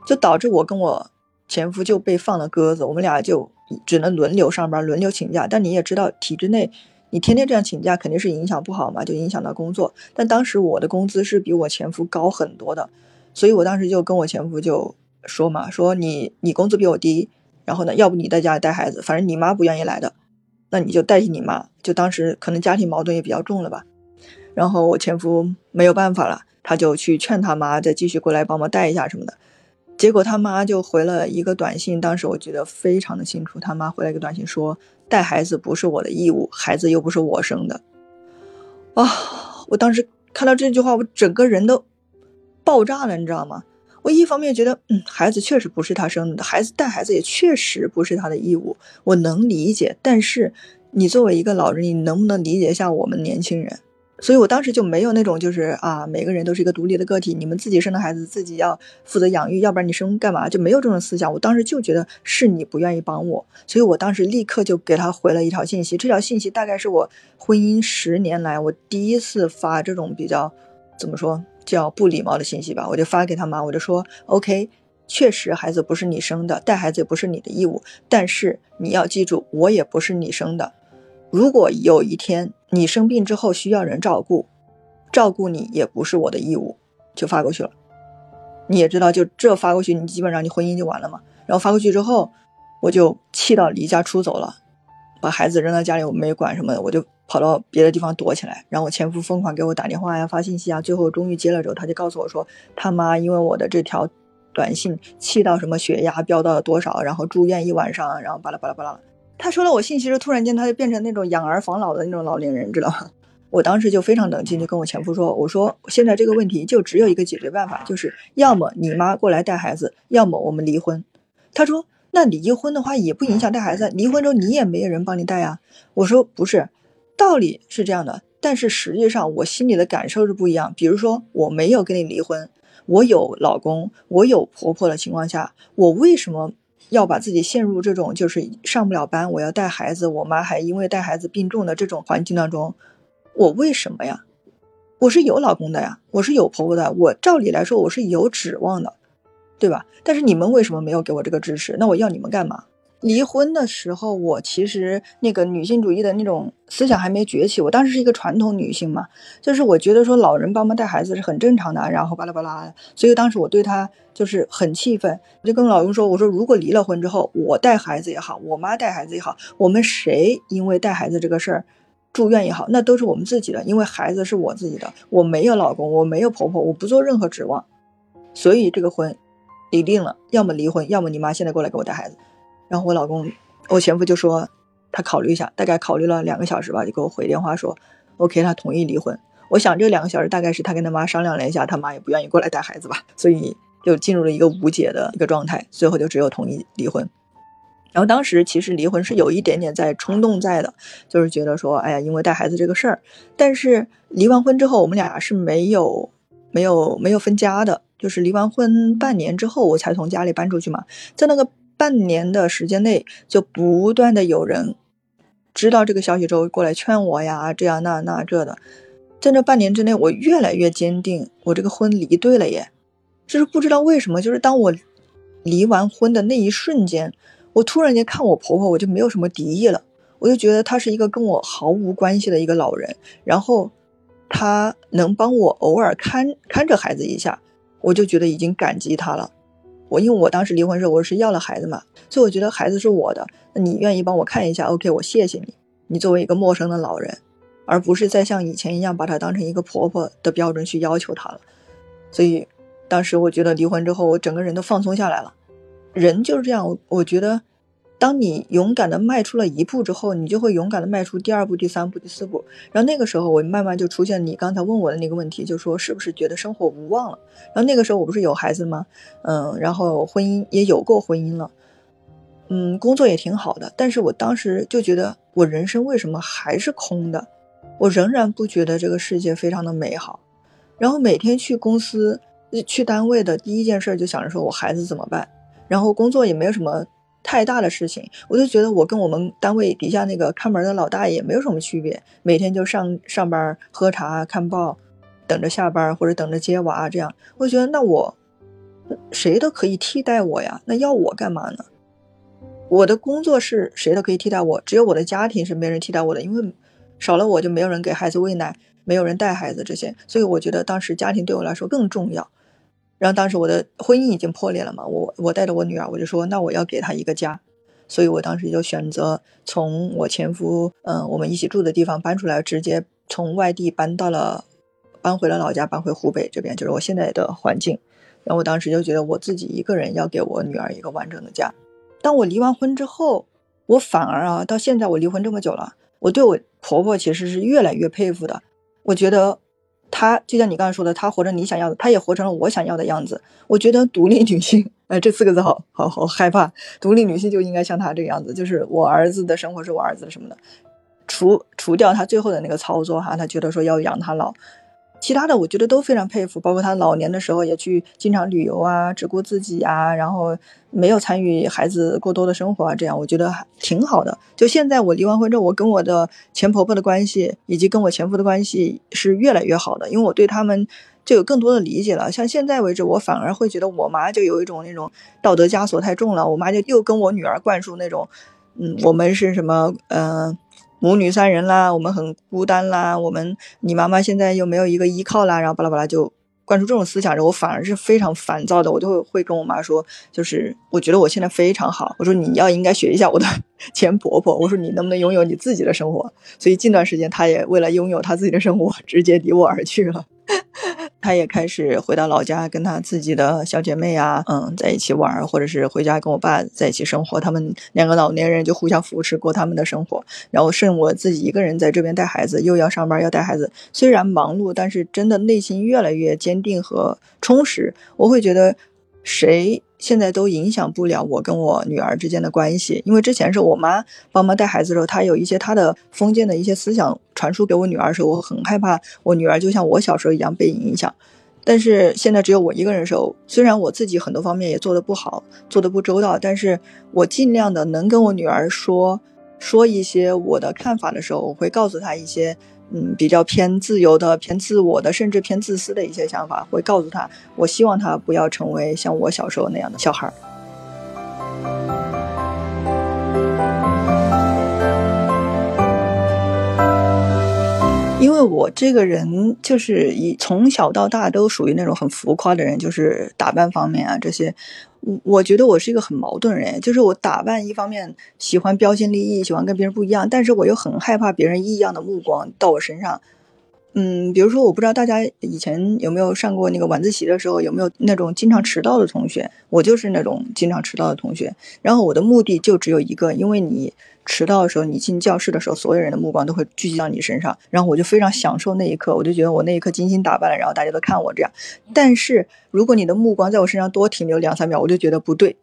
就导致我跟我。前夫就被放了鸽子，我们俩就只能轮流上班，轮流请假。但你也知道，体制内你天天这样请假，肯定是影响不好嘛，就影响到工作。但当时我的工资是比我前夫高很多的，所以我当时就跟我前夫就说嘛，说你你工资比我低，然后呢，要不你在家里带孩子，反正你妈不愿意来的，那你就代替你妈。就当时可能家庭矛盾也比较重了吧，然后我前夫没有办法了，他就去劝他妈再继续过来帮忙带一下什么的。结果他妈就回了一个短信，当时我觉得非常的清楚。他妈回了一个短信说：“带孩子不是我的义务，孩子又不是我生的。”啊！我当时看到这句话，我整个人都爆炸了，你知道吗？我一方面觉得，嗯，孩子确实不是他生的，孩子带孩子也确实不是他的义务，我能理解。但是你作为一个老人，你能不能理解一下我们年轻人？所以我当时就没有那种，就是啊，每个人都是一个独立的个体，你们自己生的孩子自己要负责养育，要不然你生干嘛？就没有这种思想。我当时就觉得是你不愿意帮我，所以我当时立刻就给他回了一条信息。这条信息大概是我婚姻十年来我第一次发这种比较怎么说叫不礼貌的信息吧。我就发给他妈，我就说：“OK，确实孩子不是你生的，带孩子也不是你的义务，但是你要记住，我也不是你生的。如果有一天。”你生病之后需要人照顾，照顾你也不是我的义务，就发过去了。你也知道，就这发过去，你基本上你婚姻就完了嘛。然后发过去之后，我就气到离家出走了，把孩子扔到家里，我没管什么的，我就跑到别的地方躲起来。然后我前夫疯狂给我打电话呀、发信息啊，最后终于接了之后，他就告诉我说，他妈因为我的这条短信气到什么血压飙到了多少，然后住院一晚上，然后巴拉巴拉巴拉。他说了我信息之后，突然间他就变成那种养儿防老的那种老年人，知道吗？我当时就非常冷静，就跟我前夫说：“我说现在这个问题就只有一个解决办法，就是要么你妈过来带孩子，要么我们离婚。”他说：“那离婚的话也不影响带孩子，离婚之后你也没有人帮你带呀。”我说：“不是，道理是这样的，但是实际上我心里的感受是不一样。比如说我没有跟你离婚，我有老公，我有婆婆的情况下，我为什么？”要把自己陷入这种就是上不了班，我要带孩子，我妈还因为带孩子病重的这种环境当中，我为什么呀？我是有老公的呀，我是有婆婆的，我照理来说我是有指望的，对吧？但是你们为什么没有给我这个支持？那我要你们干嘛？离婚的时候，我其实那个女性主义的那种思想还没崛起。我当时是一个传统女性嘛，就是我觉得说老人帮忙带孩子是很正常的，然后巴拉巴拉的。所以当时我对他就是很气愤，我就跟老公说：“我说如果离了婚之后，我带孩子也好，我妈带孩子也好，我们谁因为带孩子这个事儿住院也好，那都是我们自己的，因为孩子是我自己的，我没有老公，我没有婆婆，我不做任何指望，所以这个婚离定了，要么离婚，要么你妈现在过来给我带孩子。”然后我老公，我前夫就说他考虑一下，大概考虑了两个小时吧，就给我回电话说，OK，他同意离婚。我想这两个小时大概是他跟他妈商量了一下，他妈也不愿意过来带孩子吧，所以就进入了一个无解的一个状态，最后就只有同意离婚。然后当时其实离婚是有一点点在冲动在的，就是觉得说，哎呀，因为带孩子这个事儿。但是离完婚之后，我们俩是没有没有没有分家的，就是离完婚半年之后，我才从家里搬出去嘛，在那个。半年的时间内，就不断的有人知道这个消息之后过来劝我呀，这样那那这的。在这半年之内，我越来越坚定，我这个婚离对了耶。就是不知道为什么，就是当我离完婚的那一瞬间，我突然间看我婆婆，我就没有什么敌意了。我就觉得她是一个跟我毫无关系的一个老人，然后她能帮我偶尔看看着孩子一下，我就觉得已经感激她了。我因为我当时离婚时候我是要了孩子嘛，所以我觉得孩子是我的。那你愿意帮我看一下？OK，我谢谢你。你作为一个陌生的老人，而不是再像以前一样把她当成一个婆婆的标准去要求她了。所以当时我觉得离婚之后，我整个人都放松下来了。人就是这样，我觉得。当你勇敢的迈出了一步之后，你就会勇敢的迈出第二步、第三步、第四步。然后那个时候，我慢慢就出现你刚才问我的那个问题，就说是不是觉得生活无望了？然后那个时候我不是有孩子吗？嗯，然后婚姻也有过婚姻了，嗯，工作也挺好的。但是我当时就觉得，我人生为什么还是空的？我仍然不觉得这个世界非常的美好。然后每天去公司、去单位的第一件事就想着说我孩子怎么办？然后工作也没有什么。太大的事情，我就觉得我跟我们单位底下那个看门的老大爷没有什么区别，每天就上上班、喝茶、看报，等着下班或者等着接娃这样。我觉得那我谁都可以替代我呀，那要我干嘛呢？我的工作是谁都可以替代我，只有我的家庭是没人替代我的，因为少了我就没有人给孩子喂奶，没有人带孩子这些，所以我觉得当时家庭对我来说更重要。然后当时我的婚姻已经破裂了嘛，我我带着我女儿，我就说那我要给她一个家，所以我当时就选择从我前夫嗯我们一起住的地方搬出来，直接从外地搬到了，搬回了老家，搬回湖北这边，就是我现在的环境。然后我当时就觉得我自己一个人要给我女儿一个完整的家。当我离完婚之后，我反而啊到现在我离婚这么久了，我对我婆婆其实是越来越佩服的，我觉得。他就像你刚才说的，他活成你想要的，他也活成了我想要的样子。我觉得独立女性，哎，这四个字好好好害怕。独立女性就应该像他这个样子，就是我儿子的生活是我儿子的什么的，除除掉他最后的那个操作哈，他觉得说要养他老。其他的我觉得都非常佩服，包括他老年的时候也去经常旅游啊，只顾自己啊，然后没有参与孩子过多的生活啊，这样我觉得还挺好的。就现在我离完婚之后，我跟我的前婆婆的关系以及跟我前夫的关系是越来越好的，因为我对他们就有更多的理解了。像现在为止，我反而会觉得我妈就有一种那种道德枷锁太重了，我妈就又跟我女儿灌输那种，嗯，我们是什么，嗯。母女三人啦，我们很孤单啦，我们你妈妈现在又没有一个依靠啦，然后巴拉巴拉就灌输这种思想，然后我反而是非常烦躁的，我就会会跟我妈说，就是我觉得我现在非常好，我说你要应该学一下我的前婆婆，我说你能不能拥有你自己的生活？所以近段时间她也为了拥有她自己的生活，直接离我而去了。她也开始回到老家，跟她自己的小姐妹啊，嗯，在一起玩，或者是回家跟我爸在一起生活。他们两个老年人就互相扶持过他们的生活。然后剩我自己一个人在这边带孩子，又要上班，要带孩子。虽然忙碌，但是真的内心越来越坚定和充实。我会觉得，谁？现在都影响不了我跟我女儿之间的关系，因为之前是我妈帮忙带孩子的时候，她有一些她的封建的一些思想传输给我女儿的时候，我很害怕我女儿就像我小时候一样被影响。但是现在只有我一个人的时候，虽然我自己很多方面也做得不好，做得不周到，但是我尽量的能跟我女儿说说一些我的看法的时候，我会告诉她一些。嗯，比较偏自由的、偏自我的，甚至偏自私的一些想法。会告诉他，我希望他不要成为像我小时候那样的小孩。因为我这个人就是以从小到大都属于那种很浮夸的人，就是打扮方面啊这些。我我觉得我是一个很矛盾人，就是我打扮一方面喜欢标新立异，喜欢跟别人不一样，但是我又很害怕别人异样的目光到我身上。嗯，比如说，我不知道大家以前有没有上过那个晚自习的时候，有没有那种经常迟到的同学？我就是那种经常迟到的同学。然后我的目的就只有一个，因为你迟到的时候，你进教室的时候，所有人的目光都会聚集到你身上。然后我就非常享受那一刻，我就觉得我那一刻精心打扮了，然后大家都看我这样。但是如果你的目光在我身上多停留两三秒，我就觉得不对。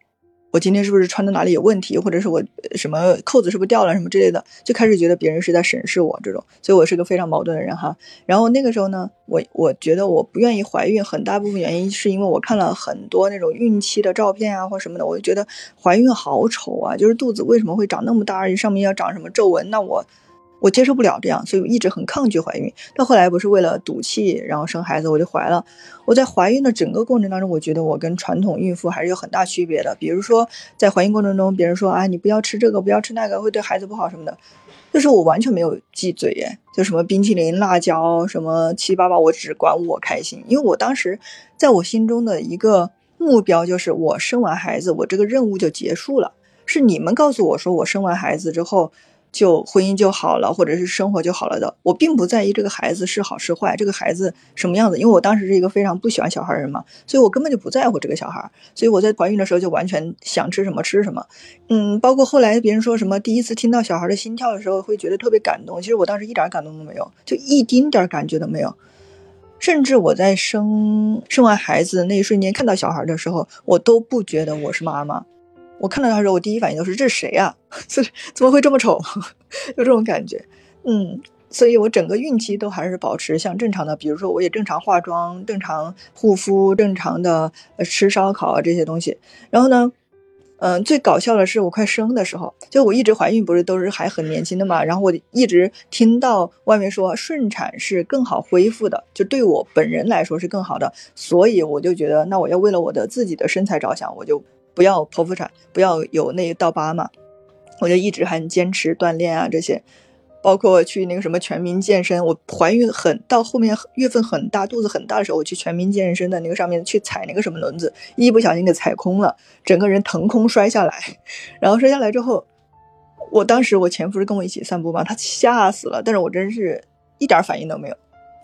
我今天是不是穿的哪里有问题，或者是我什么扣子是不是掉了什么之类的，就开始觉得别人是在审视我这种，所以我是个非常矛盾的人哈。然后那个时候呢，我我觉得我不愿意怀孕，很大部分原因是因为我看了很多那种孕期的照片啊或什么的，我就觉得怀孕好丑啊，就是肚子为什么会长那么大，而且上面要长什么皱纹，那我。我接受不了这样，所以我一直很抗拒怀孕。到后来不是为了赌气，然后生孩子，我就怀了。我在怀孕的整个过程当中，我觉得我跟传统孕妇还是有很大区别的。比如说，在怀孕过程中，别人说啊，你不要吃这个，不要吃那个，会对孩子不好什么的，就是我完全没有忌嘴耶，就什么冰淇淋、辣椒什么七七八八，我只管我开心。因为我当时在我心中的一个目标就是，我生完孩子，我这个任务就结束了。是你们告诉我说，我生完孩子之后。就婚姻就好了，或者是生活就好了的。我并不在意这个孩子是好是坏，这个孩子什么样子，因为我当时是一个非常不喜欢小孩的人嘛，所以我根本就不在乎这个小孩。所以我在怀孕的时候就完全想吃什么吃什么。嗯，包括后来别人说什么第一次听到小孩的心跳的时候会觉得特别感动，其实我当时一点感动都没有，就一丁点感觉都没有。甚至我在生生完孩子那一瞬间看到小孩的时候，我都不觉得我是妈妈。我看到他时候，我第一反应就是这是谁啊？这怎么会这么丑？有这种感觉，嗯，所以我整个孕期都还是保持像正常的，比如说我也正常化妆、正常护肤、正常的吃烧烤啊这些东西。然后呢，嗯，最搞笑的是我快生的时候，就我一直怀孕不是都是还很年轻的嘛，然后我一直听到外面说顺产是更好恢复的，就对我本人来说是更好的，所以我就觉得那我要为了我的自己的身材着想，我就。不要剖腹产，不要有那一道疤嘛，我就一直还坚持锻炼啊，这些，包括去那个什么全民健身。我怀孕很到后面月份很大，肚子很大的时候，我去全民健身的那个上面去踩那个什么轮子，一不小心给踩空了，整个人腾空摔下来。然后摔下来之后，我当时我前夫是跟我一起散步嘛，他吓死了，但是我真是一点反应都没有。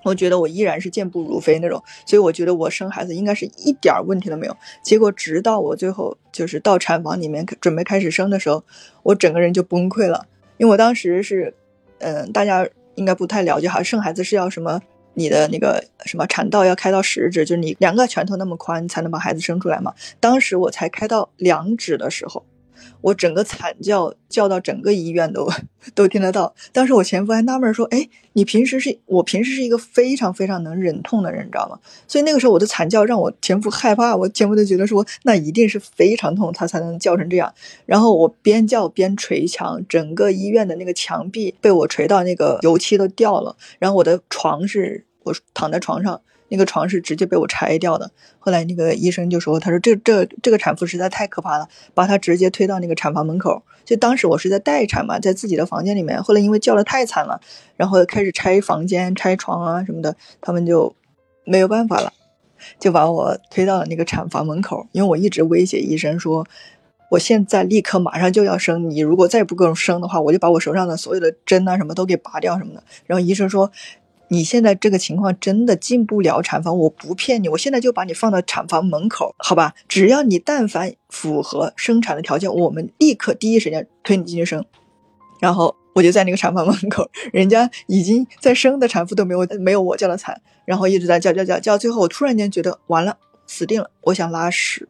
我觉得我依然是健步如飞那种，所以我觉得我生孩子应该是一点问题都没有。结果直到我最后就是到产房里面准备开始生的时候，我整个人就崩溃了。因为我当时是，嗯，大家应该不太了解哈，生孩子是要什么？你的那个什么产道要开到十指，就是你两个拳头那么宽才能把孩子生出来嘛。当时我才开到两指的时候。我整个惨叫叫到整个医院都 都听得到。当时我前夫还纳闷说：“哎，你平时是我平时是一个非常非常能忍痛的人，你知道吗？所以那个时候我的惨叫让我前夫害怕，我前夫就觉得说那一定是非常痛，他才能叫成这样。然后我边叫边捶墙，整个医院的那个墙壁被我捶到那个油漆都掉了。然后我的床是我躺在床上。”那个床是直接被我拆掉的。后来那个医生就说：“他说这这这个产妇实在太可怕了，把她直接推到那个产房门口。”就当时我是在待产嘛，在自己的房间里面。后来因为叫的太惨了，然后开始拆房间、拆床啊什么的，他们就没有办法了，就把我推到了那个产房门口。因为我一直威胁医生说：“我现在立刻马上就要生，你如果再不给我生的话，我就把我手上的所有的针啊什么都给拔掉什么的。”然后医生说。你现在这个情况真的进不了产房，我不骗你，我现在就把你放到产房门口，好吧？只要你但凡符合生产的条件，我们立刻第一时间推你进去生。然后我就在那个产房门口，人家已经在生的产妇都没有没有我叫的惨，然后一直在叫叫叫叫，最后我突然间觉得完了，死定了，我想拉屎。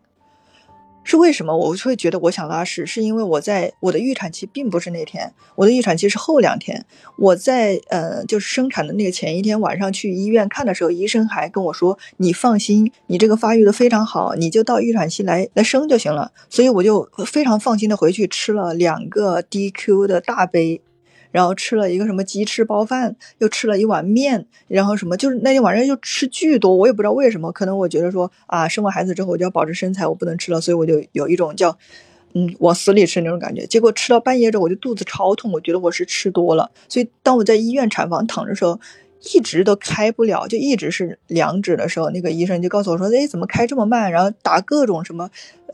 是为什么我会觉得我想拉屎？是因为我在我的预产期并不是那天，我的预产期是后两天。我在呃，就是生产的那个前一天晚上去医院看的时候，医生还跟我说：“你放心，你这个发育的非常好，你就到预产期来来生就行了。”所以我就非常放心的回去吃了两个 DQ 的大杯。然后吃了一个什么鸡翅包饭，又吃了一碗面，然后什么就是那天晚上就吃巨多，我也不知道为什么，可能我觉得说啊，生完孩子之后我就要保持身材，我不能吃了，所以我就有一种叫，嗯，往死里吃那种感觉。结果吃到半夜之后，我就肚子超痛，我觉得我是吃多了。所以当我在医院产房躺着时候，一直都开不了，就一直是两指的时候，那个医生就告诉我说：“哎，怎么开这么慢？然后打各种什么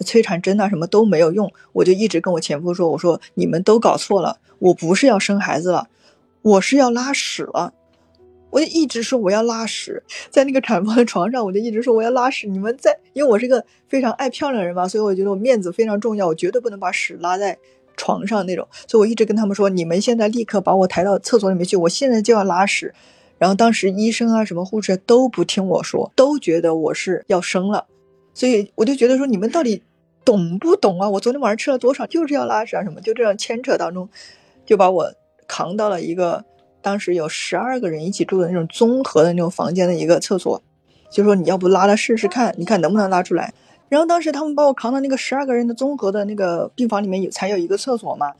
催产针啊，什么都没有用。”我就一直跟我前夫说：“我说你们都搞错了，我不是要生孩子了，我是要拉屎了。”我就一直说我要拉屎，在那个产房的床上，我就一直说我要拉屎。你们在，因为我是个非常爱漂亮的人嘛，所以我觉得我面子非常重要，我绝对不能把屎拉在床上那种。所以我一直跟他们说：“你们现在立刻把我抬到厕所里面去，我现在就要拉屎。”然后当时医生啊，什么护士都不听我说，都觉得我是要生了，所以我就觉得说你们到底懂不懂啊？我昨天晚上吃了多少，就是要拉屎啊什么，就这样牵扯当中，就把我扛到了一个当时有十二个人一起住的那种综合的那种房间的一个厕所，就说你要不拉拉试试看，你看能不能拉出来。然后当时他们把我扛到那个十二个人的综合的那个病房里面有才有一个厕所嘛，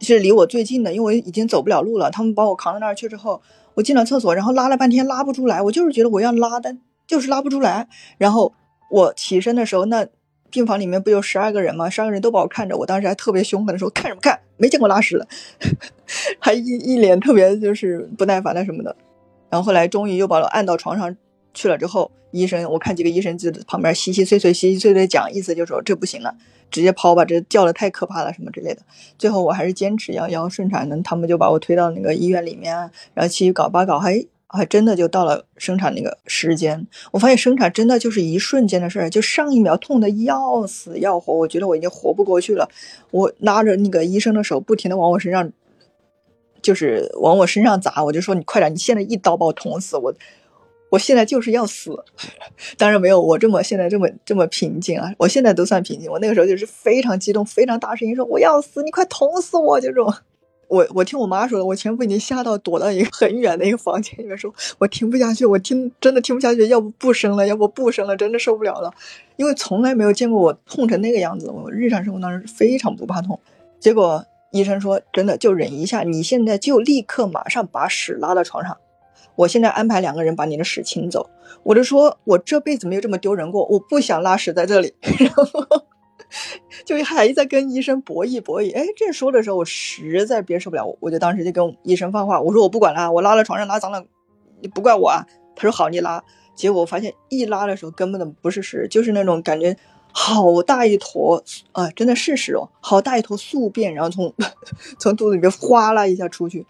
是离我最近的，因为已经走不了路了。他们把我扛到那儿去之后。我进了厕所，然后拉了半天拉不出来，我就是觉得我要拉，但就是拉不出来。然后我起身的时候，那病房里面不有十二个人吗？十二个人都把我看着，我当时还特别凶狠的说：“看什么看？没见过拉屎的。”还一一脸特别就是不耐烦的什么的。然后后来终于又把我按到床上去了之后，医生我看几个医生就在旁边稀稀碎碎、稀稀碎碎讲，意思就是说这不行了。直接抛吧，这叫的太可怕了，什么之类的。最后我还是坚持要要顺产，呢，他们就把我推到那个医院里面，然后七搞八搞，还还真的就到了生产那个时间。我发现生产真的就是一瞬间的事儿，就上一秒痛的要死要活，我觉得我已经活不过去了。我拉着那个医生的手，不停的往我身上，就是往我身上砸，我就说你快点，你现在一刀把我捅死我。我现在就是要死，当然没有我这么现在这么这么平静啊！我现在都算平静，我那个时候就是非常激动，非常大声音说我要死，你快捅死我！就这种，我我听我妈说的，我前夫已经吓到躲到一个很远的一个房间里面，说我听不下去，我听真的听不下去，要不不生了，要不不生了，真的受不了了，因为从来没有见过我痛成那个样子，我日常生活当中非常不怕痛，结果医生说真的就忍一下，你现在就立刻马上把屎拉到床上。我现在安排两个人把你的屎清走，我就说，我这辈子没有这么丢人过，我不想拉屎在这里，然后就还在跟医生博弈博弈。哎，这说的时候我实在憋受不了，我就当时就跟医生放话，我说我不管了，我拉了床上拉脏了，你不怪我啊。他说好，你拉。结果我发现一拉的时候根本的不是屎，就是那种感觉好大一坨啊，真的是屎哦，好大一坨宿便，然后从 从肚子里面哗啦一下出去，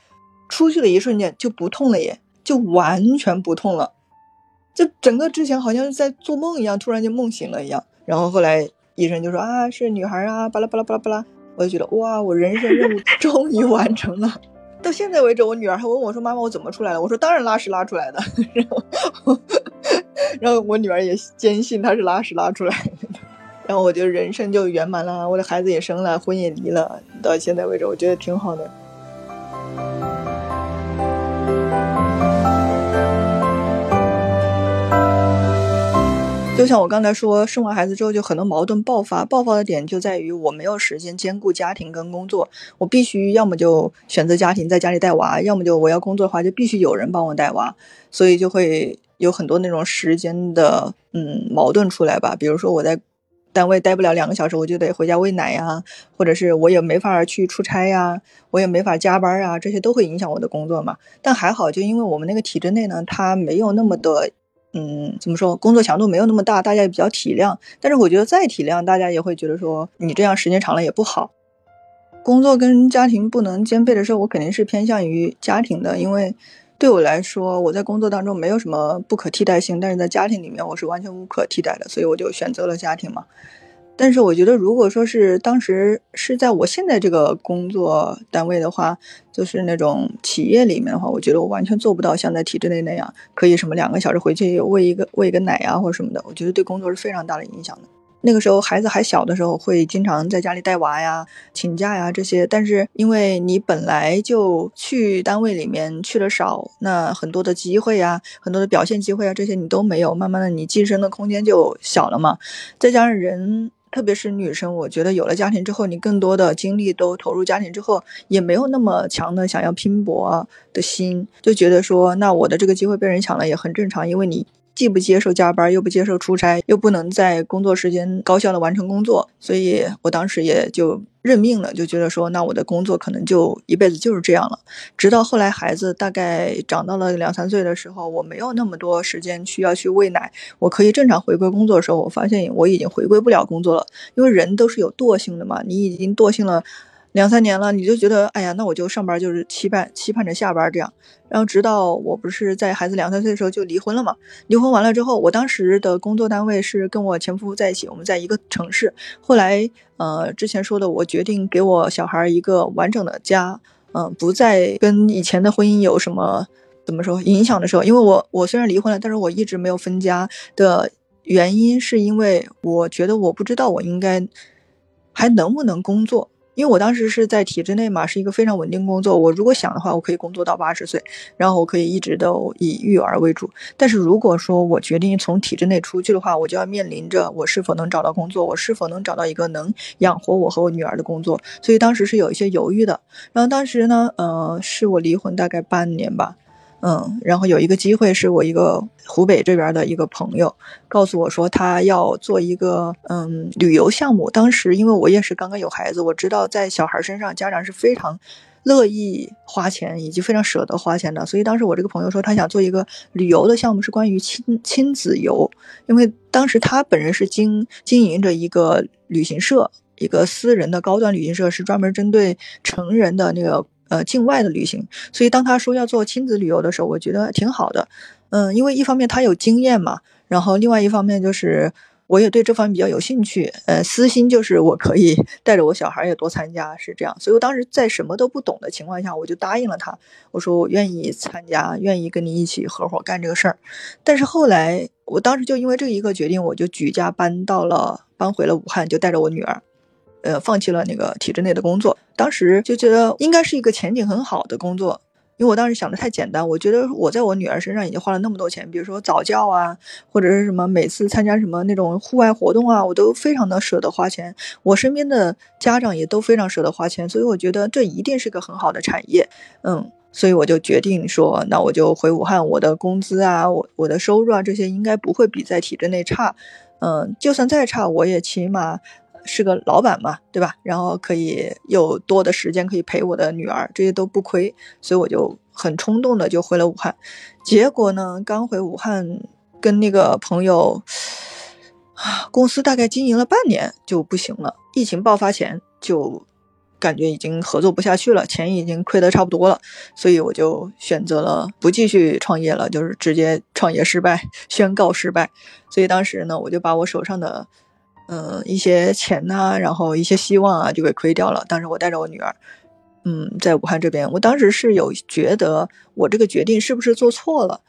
出去的一瞬间就不痛了耶。就完全不痛了，就整个之前好像是在做梦一样，突然间梦醒了一样。然后后来医生就说啊，是女孩啊，巴拉巴拉巴拉巴拉。我就觉得哇，我人生任务 终于完成了。到现在为止，我女儿还问我说：“妈妈，我怎么出来了？”我说：“当然拉屎拉出来的。”然后，然后我女儿也坚信她是拉屎拉出来的。然后我觉得人生就圆满了，我的孩子也生了，婚也离了。到现在为止，我觉得挺好的。就像我刚才说，生完孩子之后就很多矛盾爆发，爆发的点就在于我没有时间兼顾家庭跟工作，我必须要么就选择家庭在家里带娃，要么就我要工作的话就必须有人帮我带娃，所以就会有很多那种时间的嗯矛盾出来吧。比如说我在单位待不了两个小时，我就得回家喂奶呀，或者是我也没法去出差呀，我也没法加班啊，这些都会影响我的工作嘛。但还好，就因为我们那个体制内呢，它没有那么的。嗯，怎么说？工作强度没有那么大，大家也比较体谅。但是我觉得再体谅，大家也会觉得说你这样时间长了也不好。工作跟家庭不能兼备的时候，我肯定是偏向于家庭的，因为对我来说，我在工作当中没有什么不可替代性，但是在家庭里面我是完全无可替代的，所以我就选择了家庭嘛。但是我觉得，如果说是当时是在我现在这个工作单位的话，就是那种企业里面的话，我觉得我完全做不到像在体制内那样，可以什么两个小时回去喂一个喂一个奶啊或者什么的。我觉得对工作是非常大的影响的。那个时候孩子还小的时候，会经常在家里带娃呀、请假呀这些。但是因为你本来就去单位里面去的少，那很多的机会呀、很多的表现机会啊这些你都没有，慢慢的你晋升的空间就小了嘛。再加上人。特别是女生，我觉得有了家庭之后，你更多的精力都投入家庭之后，也没有那么强的想要拼搏的心，就觉得说，那我的这个机会被人抢了也很正常，因为你既不接受加班，又不接受出差，又不能在工作时间高效的完成工作，所以我当时也就认命了，就觉得说，那我的工作可能就一辈子就是这样了。直到后来孩子大概长到了两三岁的时候，我没有那么多时间需要去喂奶，我可以正常回归工作的时候，我发现我已经回归不了工作了，因为人都是有惰性的嘛，你已经惰性了。两三年了，你就觉得，哎呀，那我就上班就是期盼期盼着下班这样，然后直到我不是在孩子两三岁的时候就离婚了嘛？离婚完了之后，我当时的工作单位是跟我前夫在一起，我们在一个城市。后来，呃，之前说的，我决定给我小孩一个完整的家，嗯，不再跟以前的婚姻有什么怎么说影响的时候，因为我我虽然离婚了，但是我一直没有分家的原因，是因为我觉得我不知道我应该还能不能工作。因为我当时是在体制内嘛，是一个非常稳定工作。我如果想的话，我可以工作到八十岁，然后我可以一直都以育儿为主。但是如果说我决定从体制内出去的话，我就要面临着我是否能找到工作，我是否能找到一个能养活我和我女儿的工作。所以当时是有一些犹豫的。然后当时呢，呃，是我离婚大概半年吧。嗯，然后有一个机会是我一个湖北这边的一个朋友告诉我说，他要做一个嗯旅游项目。当时因为我也是刚刚有孩子，我知道在小孩身上家长是非常乐意花钱以及非常舍得花钱的，所以当时我这个朋友说他想做一个旅游的项目，是关于亲亲子游。因为当时他本人是经经营着一个旅行社，一个私人的高端旅行社，是专门针对成人的那个。呃，境外的旅行，所以当他说要做亲子旅游的时候，我觉得挺好的。嗯，因为一方面他有经验嘛，然后另外一方面就是我也对这方面比较有兴趣。呃，私心就是我可以带着我小孩也多参加，是这样。所以我当时在什么都不懂的情况下，我就答应了他。我说我愿意参加，愿意跟你一起合伙干这个事儿。但是后来，我当时就因为这一个决定，我就举家搬到了，搬回了武汉，就带着我女儿。呃，放弃了那个体制内的工作，当时就觉得应该是一个前景很好的工作，因为我当时想的太简单，我觉得我在我女儿身上已经花了那么多钱，比如说早教啊，或者是什么每次参加什么那种户外活动啊，我都非常的舍得花钱，我身边的家长也都非常舍得花钱，所以我觉得这一定是个很好的产业，嗯，所以我就决定说，那我就回武汉，我的工资啊，我我的收入啊，这些应该不会比在体制内差，嗯，就算再差，我也起码。是个老板嘛，对吧？然后可以有多的时间可以陪我的女儿，这些都不亏，所以我就很冲动的就回了武汉。结果呢，刚回武汉，跟那个朋友啊，公司大概经营了半年就不行了。疫情爆发前就感觉已经合作不下去了，钱已经亏得差不多了，所以我就选择了不继续创业了，就是直接创业失败，宣告失败。所以当时呢，我就把我手上的。嗯，一些钱呐，然后一些希望啊，就给亏掉了。当时我带着我女儿，嗯，在武汉这边，我当时是有觉得我这个决定是不是做错了，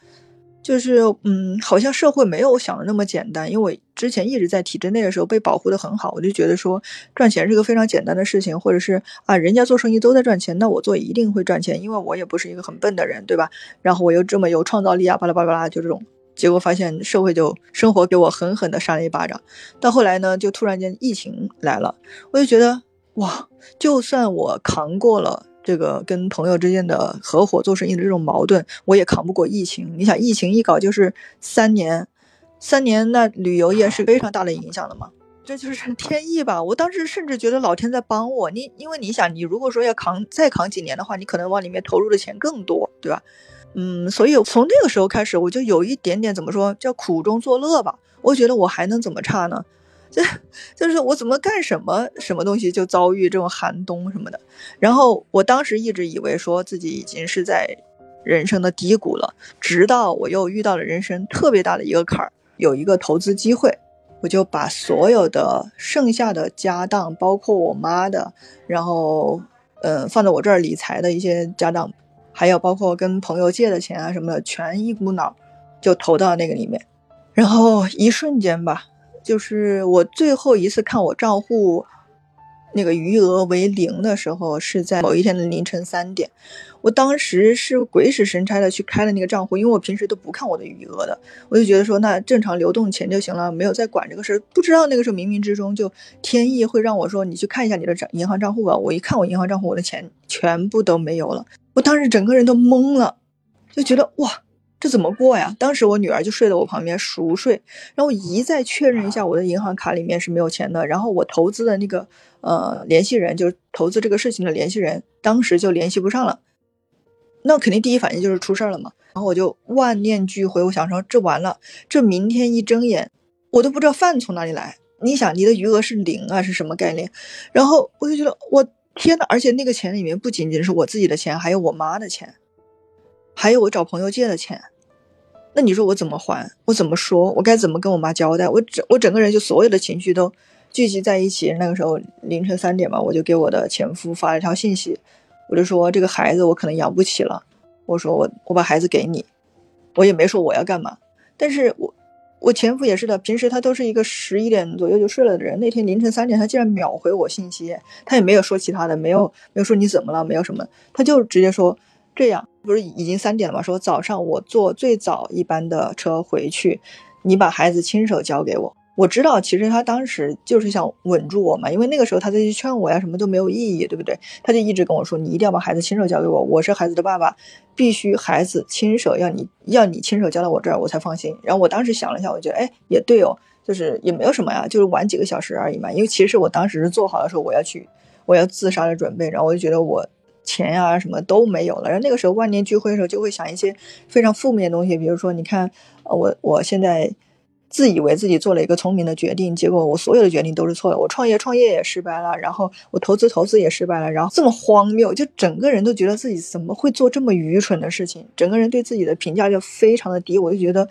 就是嗯，好像社会没有我想的那么简单。因为我之前一直在体制内的时候被保护的很好，我就觉得说赚钱是个非常简单的事情，或者是啊，人家做生意都在赚钱，那我做一定会赚钱，因为我也不是一个很笨的人，对吧？然后我又这么有创造力啊，巴拉巴拉巴拉，就这种。结果发现社会就生活给我狠狠的扇了一巴掌，到后来呢，就突然间疫情来了，我就觉得哇，就算我扛过了这个跟朋友之间的合伙做生意的这种矛盾，我也扛不过疫情。你想，疫情一搞就是三年，三年那旅游业是非常大的影响的嘛，这就是天意吧。我当时甚至觉得老天在帮我，你因为你想，你如果说要扛再扛几年的话，你可能往里面投入的钱更多，对吧？嗯，所以从那个时候开始，我就有一点点怎么说叫苦中作乐吧。我觉得我还能怎么差呢？这就是我怎么干什么什么东西就遭遇这种寒冬什么的。然后我当时一直以为说自己已经是在人生的低谷了，直到我又遇到了人生特别大的一个坎儿，有一个投资机会，我就把所有的剩下的家当，包括我妈的，然后呃放在我这儿理财的一些家当。还有包括跟朋友借的钱啊什么的，全一股脑就投到那个里面，然后一瞬间吧，就是我最后一次看我账户那个余额为零的时候，是在某一天的凌晨三点。我当时是鬼使神差的去开了那个账户，因为我平时都不看我的余额的，我就觉得说那正常流动钱就行了，没有再管这个事儿。不知道那个时候冥冥之中就天意会让我说你去看一下你的账银行账户吧。我一看我银行账户，我的钱全部都没有了。我当时整个人都懵了，就觉得哇，这怎么过呀？当时我女儿就睡在我旁边熟睡，然后一再确认一下我的银行卡里面是没有钱的，然后我投资的那个呃联系人，就是投资这个事情的联系人，当时就联系不上了，那肯定第一反应就是出事儿了嘛。然后我就万念俱灰，我想说这完了，这明天一睁眼，我都不知道饭从哪里来。你想你的余额是零啊，是什么概念？然后我就觉得我天呐，而且那个钱里面不仅仅是我自己的钱，还有我妈的钱。还有我找朋友借的钱，那你说我怎么还？我怎么说？我该怎么跟我妈交代？我整我整个人就所有的情绪都聚集在一起。那个时候凌晨三点吧，我就给我的前夫发了一条信息，我就说这个孩子我可能养不起了。我说我我把孩子给你，我也没说我要干嘛。但是我我前夫也是的，平时他都是一个十一点左右就睡了的人。那天凌晨三点，他竟然秒回我信息，他也没有说其他的，没有没有说你怎么了，没有什么，他就直接说。这样不是已经三点了吗？说早上我坐最早一班的车回去，你把孩子亲手交给我。我知道，其实他当时就是想稳住我嘛，因为那个时候他再去劝我呀，什么都没有意义，对不对？他就一直跟我说，你一定要把孩子亲手交给我，我是孩子的爸爸，必须孩子亲手要你要你亲手交到我这儿，我才放心。然后我当时想了一下，我觉得，哎，也对哦，就是也没有什么呀，就是晚几个小时而已嘛。因为其实我当时是做好了说我要去我要自杀的准备，然后我就觉得我。钱呀，什么都没有了。然后那个时候万念俱灰的时候，就会想一些非常负面的东西，比如说，你看，我我现在自以为自己做了一个聪明的决定，结果我所有的决定都是错的。我创业创业也失败了，然后我投资投资也失败了，然后这么荒谬，就整个人都觉得自己怎么会做这么愚蠢的事情，整个人对自己的评价就非常的低。我就觉得，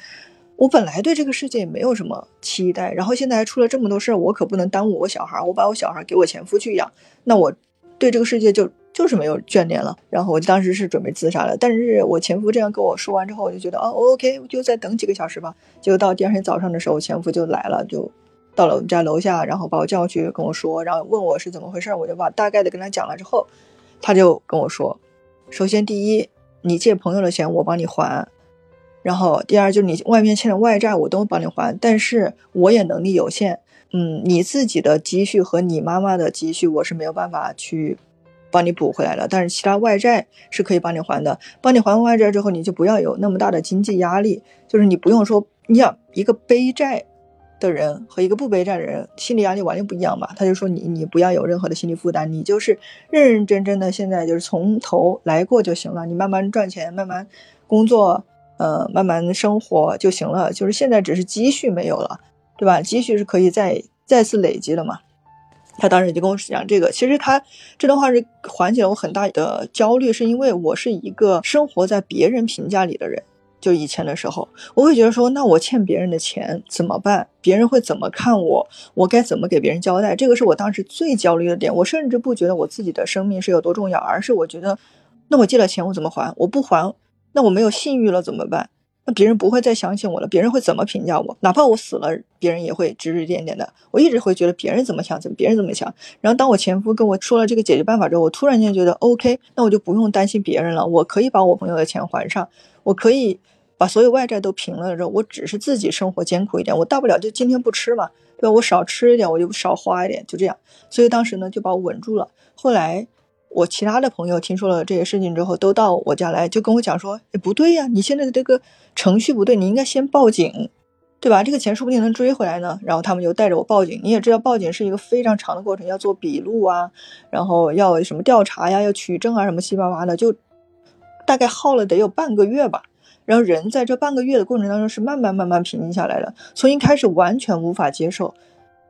我本来对这个世界也没有什么期待，然后现在还出了这么多事儿，我可不能耽误我小孩，我把我小孩给我前夫去养，那我对这个世界就。就是没有眷恋了，然后我就当时是准备自杀的，但是我前夫这样跟我说完之后，我就觉得哦，OK，就再等几个小时吧。结果到第二天早上的时候，我前夫就来了，就到了我们家楼下，然后把我叫去跟我说，然后问我是怎么回事，我就把大概的跟他讲了之后，他就跟我说，首先第一，你借朋友的钱我帮你还，然后第二就是你外面欠的外债我都帮你还，但是我也能力有限，嗯，你自己的积蓄和你妈妈的积蓄我是没有办法去。帮你补回来了，但是其他外债是可以帮你还的。帮你还完外债之后，你就不要有那么大的经济压力，就是你不用说，你想一个背债的人和一个不背债的人心理压力完全不一样吧？他就说你你不要有任何的心理负担，你就是认认真真的现在就是从头来过就行了，你慢慢赚钱，慢慢工作，呃，慢慢生活就行了。就是现在只是积蓄没有了，对吧？积蓄是可以再再次累积的嘛。他当时就跟我讲这个，其实他这段话是缓解了我很大的焦虑，是因为我是一个生活在别人评价里的人。就以前的时候，我会觉得说，那我欠别人的钱怎么办？别人会怎么看我？我该怎么给别人交代？这个是我当时最焦虑的点。我甚至不觉得我自己的生命是有多重要，而是我觉得，那我借了钱我怎么还？我不还，那我没有信誉了怎么办？那别人不会再相信我了，别人会怎么评价我？哪怕我死了，别人也会指指点点的。我一直会觉得别人怎么想，怎么别人怎么想。然后当我前夫跟我说了这个解决办法之后，我突然间觉得 OK，那我就不用担心别人了，我可以把我朋友的钱还上，我可以把所有外债都平了之后，我只是自己生活艰苦一点，我大不了就今天不吃嘛，对吧？我少吃一点，我就少花一点，就这样。所以当时呢，就把我稳住了。后来。我其他的朋友听说了这些事情之后，都到我家来，就跟我讲说：“哎，不对呀，你现在的这个程序不对，你应该先报警，对吧？这个钱说不定能追回来呢。”然后他们就带着我报警。你也知道，报警是一个非常长的过程，要做笔录啊，然后要什么调查呀，要取证啊，什么七八八的，就大概耗了得有半个月吧。然后人在这半个月的过程当中是慢慢慢慢平静下来的，从一开始完全无法接受，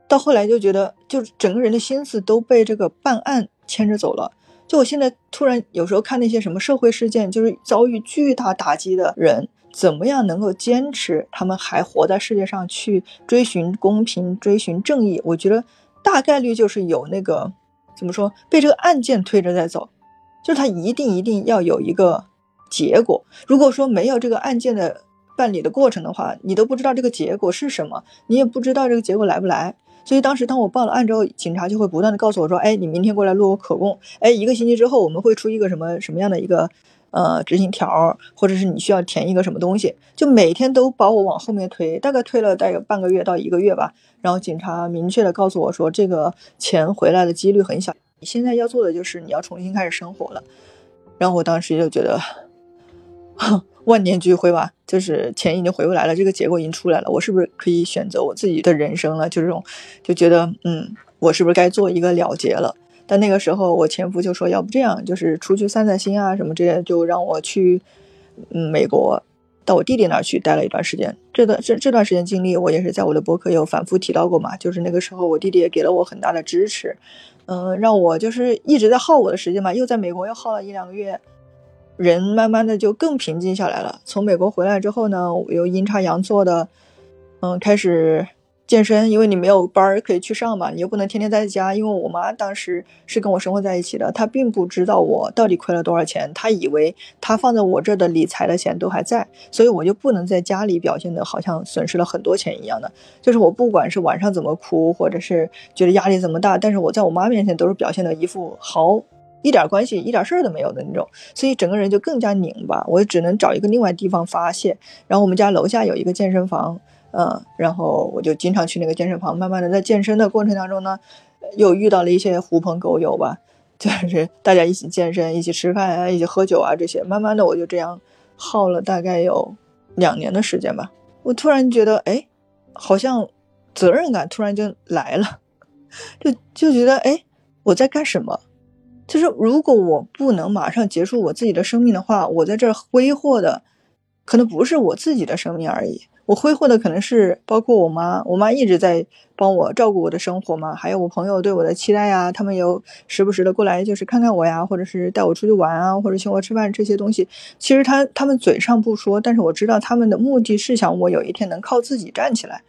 到后来就觉得，就整个人的心思都被这个办案牵着走了。就我现在突然有时候看那些什么社会事件，就是遭遇巨大打击的人，怎么样能够坚持他们还活在世界上去追寻公平、追寻正义？我觉得大概率就是有那个怎么说，被这个案件推着在走，就是他一定一定要有一个结果。如果说没有这个案件的办理的过程的话，你都不知道这个结果是什么，你也不知道这个结果来不来。所以当时当我报了案之后，警察就会不断的告诉我说：“哎，你明天过来录我口供。哎，一个星期之后我们会出一个什么什么样的一个呃执行条，或者是你需要填一个什么东西，就每天都把我往后面推，大概推了大概半个月到一个月吧。然后警察明确的告诉我说，这个钱回来的几率很小。你现在要做的就是你要重新开始生活了。然后我当时就觉得。”哼万念俱灰吧，就是钱已经回不来了，这个结果已经出来了，我是不是可以选择我自己的人生了？就这种，就觉得嗯，我是不是该做一个了结了？但那个时候我前夫就说，要不这样，就是出去散散心啊什么之类的，就让我去嗯美国。到我弟弟那儿去待了一段时间，这段这这段时间经历，我也是在我的博客有反复提到过嘛。就是那个时候，我弟弟也给了我很大的支持，嗯，让我就是一直在耗我的时间嘛。又在美国又耗了一两个月，人慢慢的就更平静下来了。从美国回来之后呢，我又阴差阳错的，嗯，开始。健身，因为你没有班可以去上嘛，你又不能天天在家。因为我妈当时是跟我生活在一起的，她并不知道我到底亏了多少钱，她以为她放在我这的理财的钱都还在，所以我就不能在家里表现的好像损失了很多钱一样的。就是我不管是晚上怎么哭，或者是觉得压力怎么大，但是我在我妈面前都是表现的一副好一点关系、一点事儿都没有的那种，所以整个人就更加拧巴。我只能找一个另外地方发泄。然后我们家楼下有一个健身房。嗯，然后我就经常去那个健身房，慢慢的在健身的过程当中呢，又遇到了一些狐朋狗友吧，就是大家一起健身、一起吃饭啊、一起喝酒啊这些，慢慢的我就这样耗了大概有两年的时间吧。我突然觉得，哎，好像责任感突然就来了，就就觉得，哎，我在干什么？就是如果我不能马上结束我自己的生命的话，我在这儿挥霍的可能不是我自己的生命而已。我挥霍的可能是包括我妈，我妈一直在帮我照顾我的生活嘛，还有我朋友对我的期待呀，他们有时不时的过来就是看看我呀，或者是带我出去玩啊，或者请我吃饭这些东西。其实他他们嘴上不说，但是我知道他们的目的是想我有一天能靠自己站起来，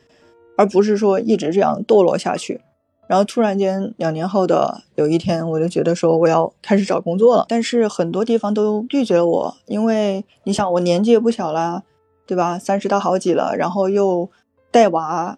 而不是说一直这样堕落下去。然后突然间两年后的有一天，我就觉得说我要开始找工作了，但是很多地方都拒绝了我，因为你想我年纪也不小了。对吧？三十到好几了，然后又带娃，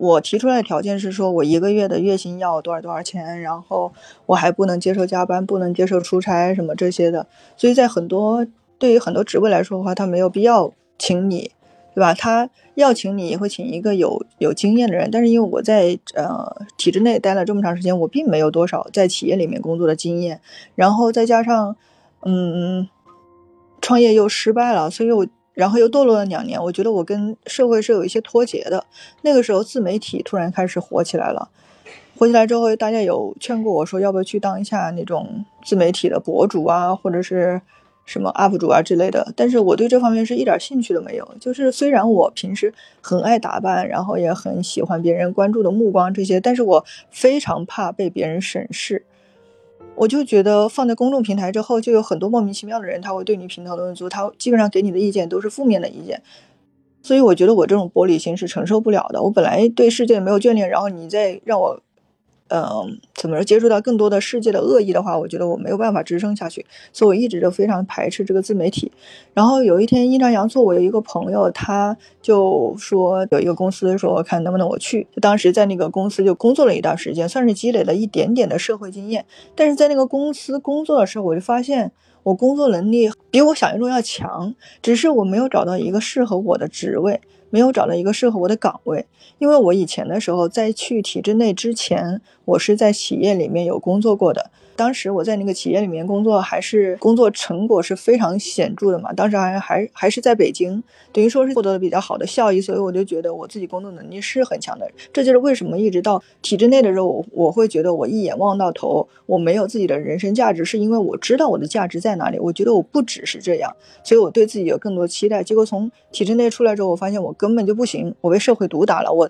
我提出来的条件是说，我一个月的月薪要多少多少钱，然后我还不能接受加班，不能接受出差什么这些的。所以在很多对于很多职位来说的话，他没有必要请你，对吧？他要请你也会请一个有有经验的人。但是因为我在呃体制内待了这么长时间，我并没有多少在企业里面工作的经验，然后再加上嗯创业又失败了，所以我。然后又堕落了两年，我觉得我跟社会是有一些脱节的。那个时候自媒体突然开始火起来了，火起来之后，大家有劝过我说，要不要去当一下那种自媒体的博主啊，或者是什么 UP 主啊之类的。但是我对这方面是一点兴趣都没有。就是虽然我平时很爱打扮，然后也很喜欢别人关注的目光这些，但是我非常怕被别人审视。我就觉得放在公众平台之后，就有很多莫名其妙的人，他会对你评头论足，他基本上给你的意见都是负面的意见，所以我觉得我这种玻璃心是承受不了的。我本来对世界没有眷恋，然后你再让我。嗯，怎么说？接触到更多的世界的恶意的话，我觉得我没有办法支撑下去，所以我一直都非常排斥这个自媒体。然后有一天阴差阳错，我有一个朋友，他就说有一个公司说看能不能我去。当时在那个公司就工作了一段时间，算是积累了一点点的社会经验。但是在那个公司工作的时候，我就发现我工作能力比我想象中要强，只是我没有找到一个适合我的职位。没有找到一个适合我的岗位，因为我以前的时候在去体制内之前，我是在企业里面有工作过的。当时我在那个企业里面工作，还是工作成果是非常显著的嘛。当时还还还是在北京，等于说是获得了比较好的效益，所以我就觉得我自己工作能力是很强的。这就是为什么一直到体制内的时候，我我会觉得我一眼望到头，我没有自己的人生价值，是因为我知道我的价值在哪里。我觉得我不只是这样，所以我对自己有更多期待。结果从体制内出来之后，我发现我根本就不行，我被社会毒打了。我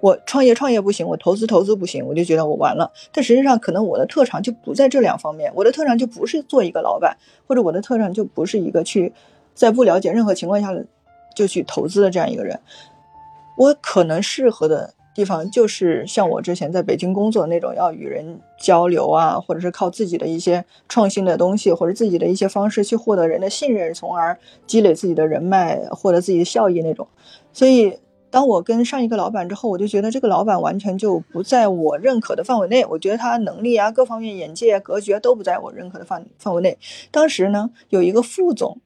我创业创业不行，我投资投资不行，我就觉得我完了。但实际上，可能我的特长就不。在这两方面，我的特长就不是做一个老板，或者我的特长就不是一个去在不了解任何情况下就去投资的这样一个人。我可能适合的地方就是像我之前在北京工作那种，要与人交流啊，或者是靠自己的一些创新的东西，或者自己的一些方式去获得人的信任，从而积累自己的人脉，获得自己的效益那种。所以。当我跟上一个老板之后，我就觉得这个老板完全就不在我认可的范围内。我觉得他能力啊，各方面眼界、啊格局啊都不在我认可的范范围内。当时呢，有一个副总，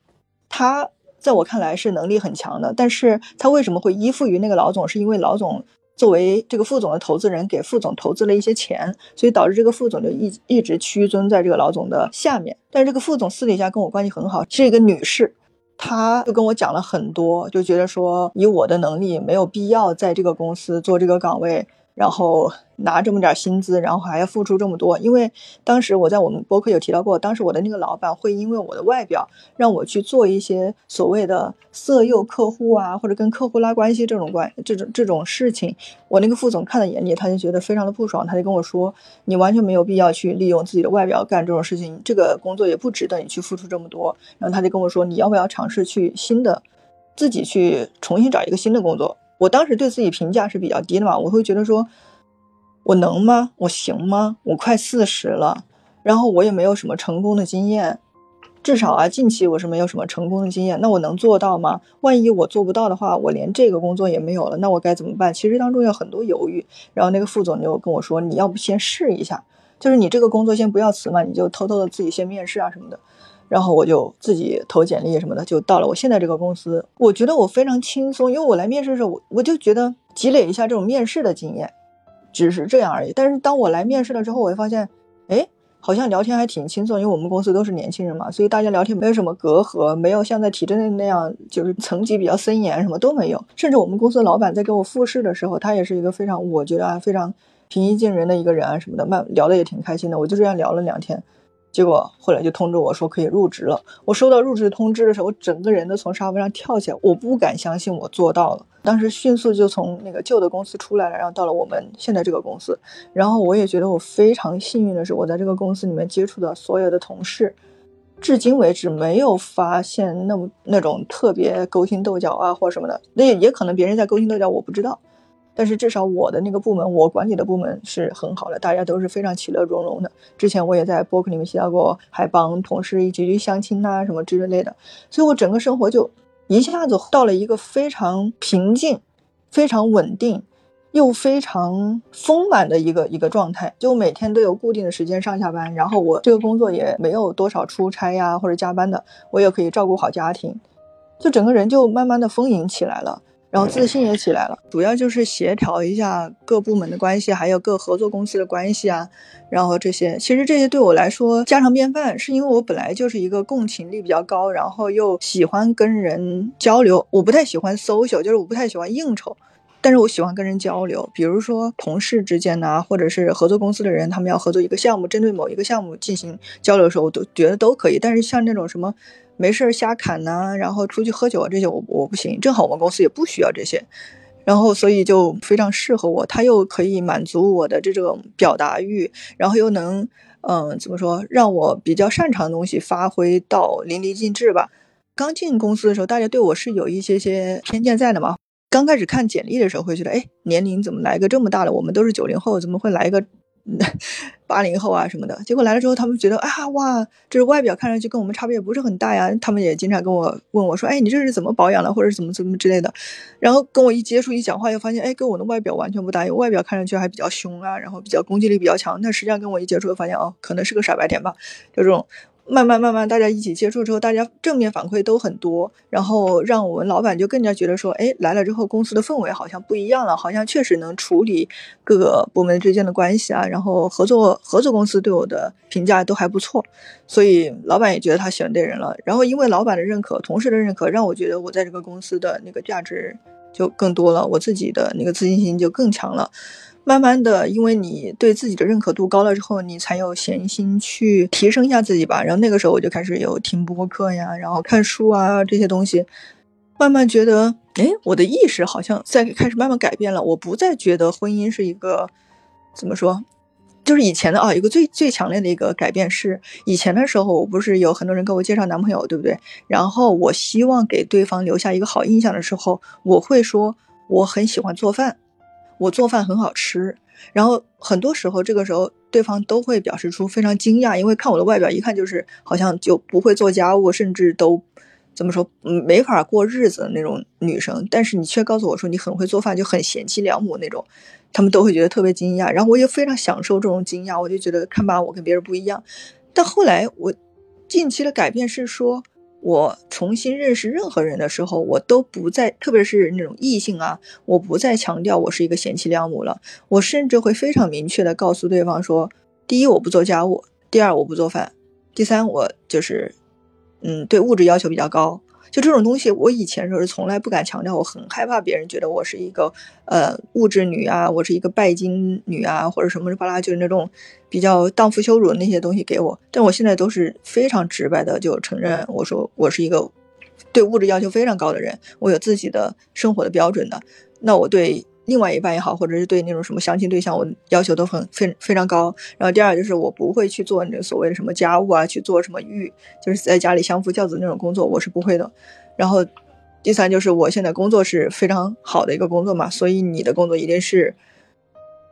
他在我看来是能力很强的，但是他为什么会依附于那个老总？是因为老总作为这个副总的投资人，给副总投资了一些钱，所以导致这个副总就一一直屈尊在这个老总的下面。但是这个副总私底下跟我关系很好，是一个女士。他就跟我讲了很多，就觉得说以我的能力没有必要在这个公司做这个岗位。然后拿这么点薪资，然后还要付出这么多，因为当时我在我们博客有提到过，当时我的那个老板会因为我的外表让我去做一些所谓的色诱客户啊，或者跟客户拉关系这种关这种这种事情，我那个副总看在眼里，他就觉得非常的不爽，他就跟我说，你完全没有必要去利用自己的外表干这种事情，这个工作也不值得你去付出这么多。然后他就跟我说，你要不要尝试去新的，自己去重新找一个新的工作。我当时对自己评价是比较低的嘛，我会觉得说，我能吗？我行吗？我快四十了，然后我也没有什么成功的经验，至少啊，近期我是没有什么成功的经验。那我能做到吗？万一我做不到的话，我连这个工作也没有了，那我该怎么办？其实当中有很多犹豫。然后那个副总就跟我说，你要不先试一下，就是你这个工作先不要辞嘛，你就偷偷的自己先面试啊什么的。然后我就自己投简历什么的，就到了我现在这个公司。我觉得我非常轻松，因为我来面试的时候，我我就觉得积累一下这种面试的经验，只是这样而已。但是当我来面试了之后，我会发现，哎，好像聊天还挺轻松，因为我们公司都是年轻人嘛，所以大家聊天没有什么隔阂，没有像在体制内那样就是层级比较森严，什么都没有。甚至我们公司老板在给我复试的时候，他也是一个非常，我觉得啊非常平易近人的一个人啊什么的，慢聊的也挺开心的。我就这样聊了两天。结果后来就通知我说可以入职了。我收到入职通知的时候，我整个人都从沙发上跳起来，我不敢相信我做到了。当时迅速就从那个旧的公司出来了，然后到了我们现在这个公司。然后我也觉得我非常幸运的是，我在这个公司里面接触的所有的同事，至今为止没有发现那么那种特别勾心斗角啊或什么的。那也可能别人在勾心斗角，我不知道。但是至少我的那个部门，我管理的部门是很好的，大家都是非常其乐融融的。之前我也在博客里面提到过，还帮同事一起去相亲呐，什么之类的。所以我整个生活就一下子到了一个非常平静、非常稳定又非常丰满的一个一个状态。就每天都有固定的时间上下班，然后我这个工作也没有多少出差呀或者加班的，我也可以照顾好家庭，就整个人就慢慢的丰盈起来了。然后自信也起来了，主要就是协调一下各部门的关系，还有各合作公司的关系啊。然后这些，其实这些对我来说家常便饭，是因为我本来就是一个共情力比较高，然后又喜欢跟人交流。我不太喜欢 social，就是我不太喜欢应酬，但是我喜欢跟人交流。比如说同事之间呐，或者是合作公司的人，他们要合作一个项目，针对某一个项目进行交流的时候，我都觉得都可以。但是像那种什么。没事儿瞎侃呐，然后出去喝酒啊这些我我不行，正好我们公司也不需要这些，然后所以就非常适合我，他又可以满足我的这种表达欲，然后又能嗯怎么说让我比较擅长的东西发挥到淋漓尽致吧。刚进公司的时候，大家对我是有一些些偏见在的嘛。刚开始看简历的时候会觉得，哎，年龄怎么来个这么大的？我们都是九零后，怎么会来一个？八零后啊什么的，结果来了之后，他们觉得啊哇，这是外表看上去跟我们差别也不是很大呀。他们也经常跟我问我说，哎，你这是怎么保养的，或者怎么怎么之类的。然后跟我一接触一讲话，又发现，哎，跟我的外表完全不搭。外表看上去还比较凶啊，然后比较攻击力比较强，但实际上跟我一接触，发现哦，可能是个傻白甜吧，就这种。慢慢慢慢，大家一起接触之后，大家正面反馈都很多，然后让我们老板就更加觉得说，哎，来了之后公司的氛围好像不一样了，好像确实能处理各个部门之间的关系啊，然后合作合作公司对我的评价都还不错，所以老板也觉得他选对人了。然后因为老板的认可，同事的认可，让我觉得我在这个公司的那个价值就更多了，我自己的那个自信心就更强了。慢慢的，因为你对自己的认可度高了之后，你才有闲心去提升一下自己吧。然后那个时候我就开始有听播客呀，然后看书啊这些东西，慢慢觉得，哎，我的意识好像在开始慢慢改变了。我不再觉得婚姻是一个怎么说，就是以前的啊，一个最最强烈的一个改变是，以前的时候我不是有很多人给我介绍男朋友，对不对？然后我希望给对方留下一个好印象的时候，我会说我很喜欢做饭。我做饭很好吃，然后很多时候这个时候对方都会表示出非常惊讶，因为看我的外表一看就是好像就不会做家务，甚至都怎么说嗯没法过日子的那种女生，但是你却告诉我说你很会做饭，就很贤妻良母那种，他们都会觉得特别惊讶，然后我也非常享受这种惊讶，我就觉得看吧我跟别人不一样，但后来我近期的改变是说。我重新认识任何人的时候，我都不再，特别是那种异性啊，我不再强调我是一个贤妻良母了。我甚至会非常明确的告诉对方说：第一，我不做家务；第二，我不做饭；第三，我就是，嗯，对物质要求比较高；就这种东西，我以前时候是从来不敢强调，我很害怕别人觉得我是一个呃物质女啊，我是一个拜金女啊，或者什么巴拉，就是那种比较荡妇羞辱的那些东西给我。但我现在都是非常直白的就承认，我说我是一个对物质要求非常高的人，我有自己的生活的标准的。那我对。另外一半也好，或者是对那种什么相亲对象，我要求都很非非常高。然后第二就是我不会去做那所谓的什么家务啊，去做什么育，就是在家里相夫教子那种工作，我是不会的。然后第三就是我现在工作是非常好的一个工作嘛，所以你的工作一定是，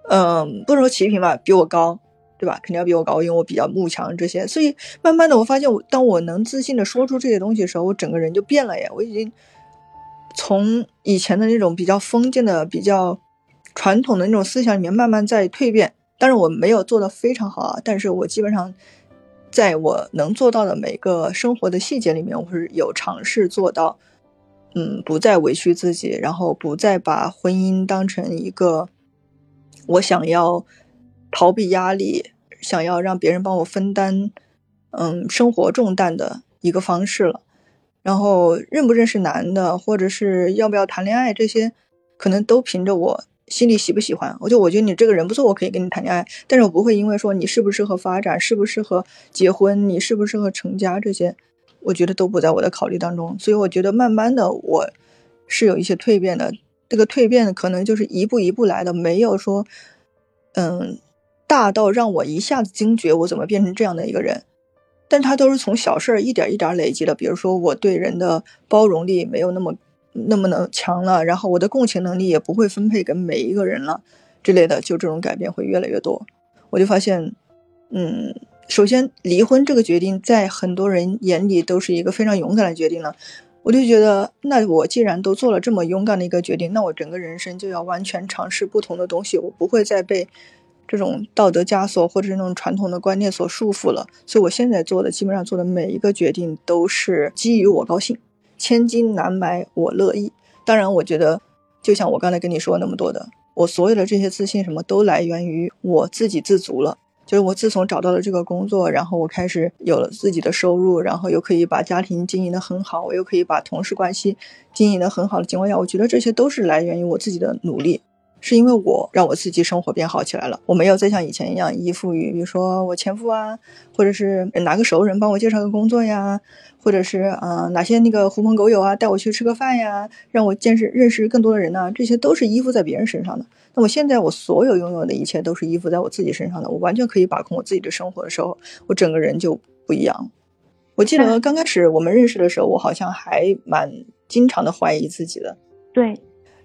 嗯，不能说齐平吧，比我高，对吧？肯定要比我高，因为我比较慕强这些。所以慢慢的我发现，我当我能自信的说出这些东西的时候，我整个人就变了耶，我已经。从以前的那种比较封建的、比较传统的那种思想里面慢慢在蜕变，但是我没有做的非常好啊。但是我基本上在我能做到的每个生活的细节里面，我是有尝试做到，嗯，不再委屈自己，然后不再把婚姻当成一个我想要逃避压力、想要让别人帮我分担，嗯，生活重担的一个方式了。然后认不认识男的，或者是要不要谈恋爱，这些可能都凭着我心里喜不喜欢。我就我觉得你这个人不错，我可以跟你谈恋爱。但是我不会因为说你适不适合发展，适不适合结婚，你适不适合成家这些，我觉得都不在我的考虑当中。所以我觉得慢慢的我是有一些蜕变的。这个蜕变可能就是一步一步来的，没有说嗯大到让我一下子惊觉我怎么变成这样的一个人。但他都是从小事儿一点一点累积的，比如说我对人的包容力没有那么那么能强了，然后我的共情能力也不会分配给每一个人了，之类的，就这种改变会越来越多。我就发现，嗯，首先离婚这个决定在很多人眼里都是一个非常勇敢的决定了，我就觉得，那我既然都做了这么勇敢的一个决定，那我整个人生就要完全尝试不同的东西，我不会再被。这种道德枷锁或者是那种传统的观念所束缚了，所以我现在做的基本上做的每一个决定都是基于我高兴，千金难买我乐意。当然，我觉得就像我刚才跟你说那么多的，我所有的这些自信什么都来源于我自给自足了。就是我自从找到了这个工作，然后我开始有了自己的收入，然后又可以把家庭经营的很好，我又可以把同事关系经营的很好的情况下，我觉得这些都是来源于我自己的努力。是因为我让我自己生活变好起来了，我没有再像以前一样依附于，比如说我前夫啊，或者是哪个熟人帮我介绍个工作呀，或者是啊哪些那个狐朋狗友啊带我去吃个饭呀，让我见识认识更多的人呐，这些都是依附在别人身上的。那我现在我所有拥有的一切都是依附在我自己身上的，我完全可以把控我自己的生活的时候，我整个人就不一样。我记得刚开始我们认识的时候，我好像还蛮经常的怀疑自己的。对。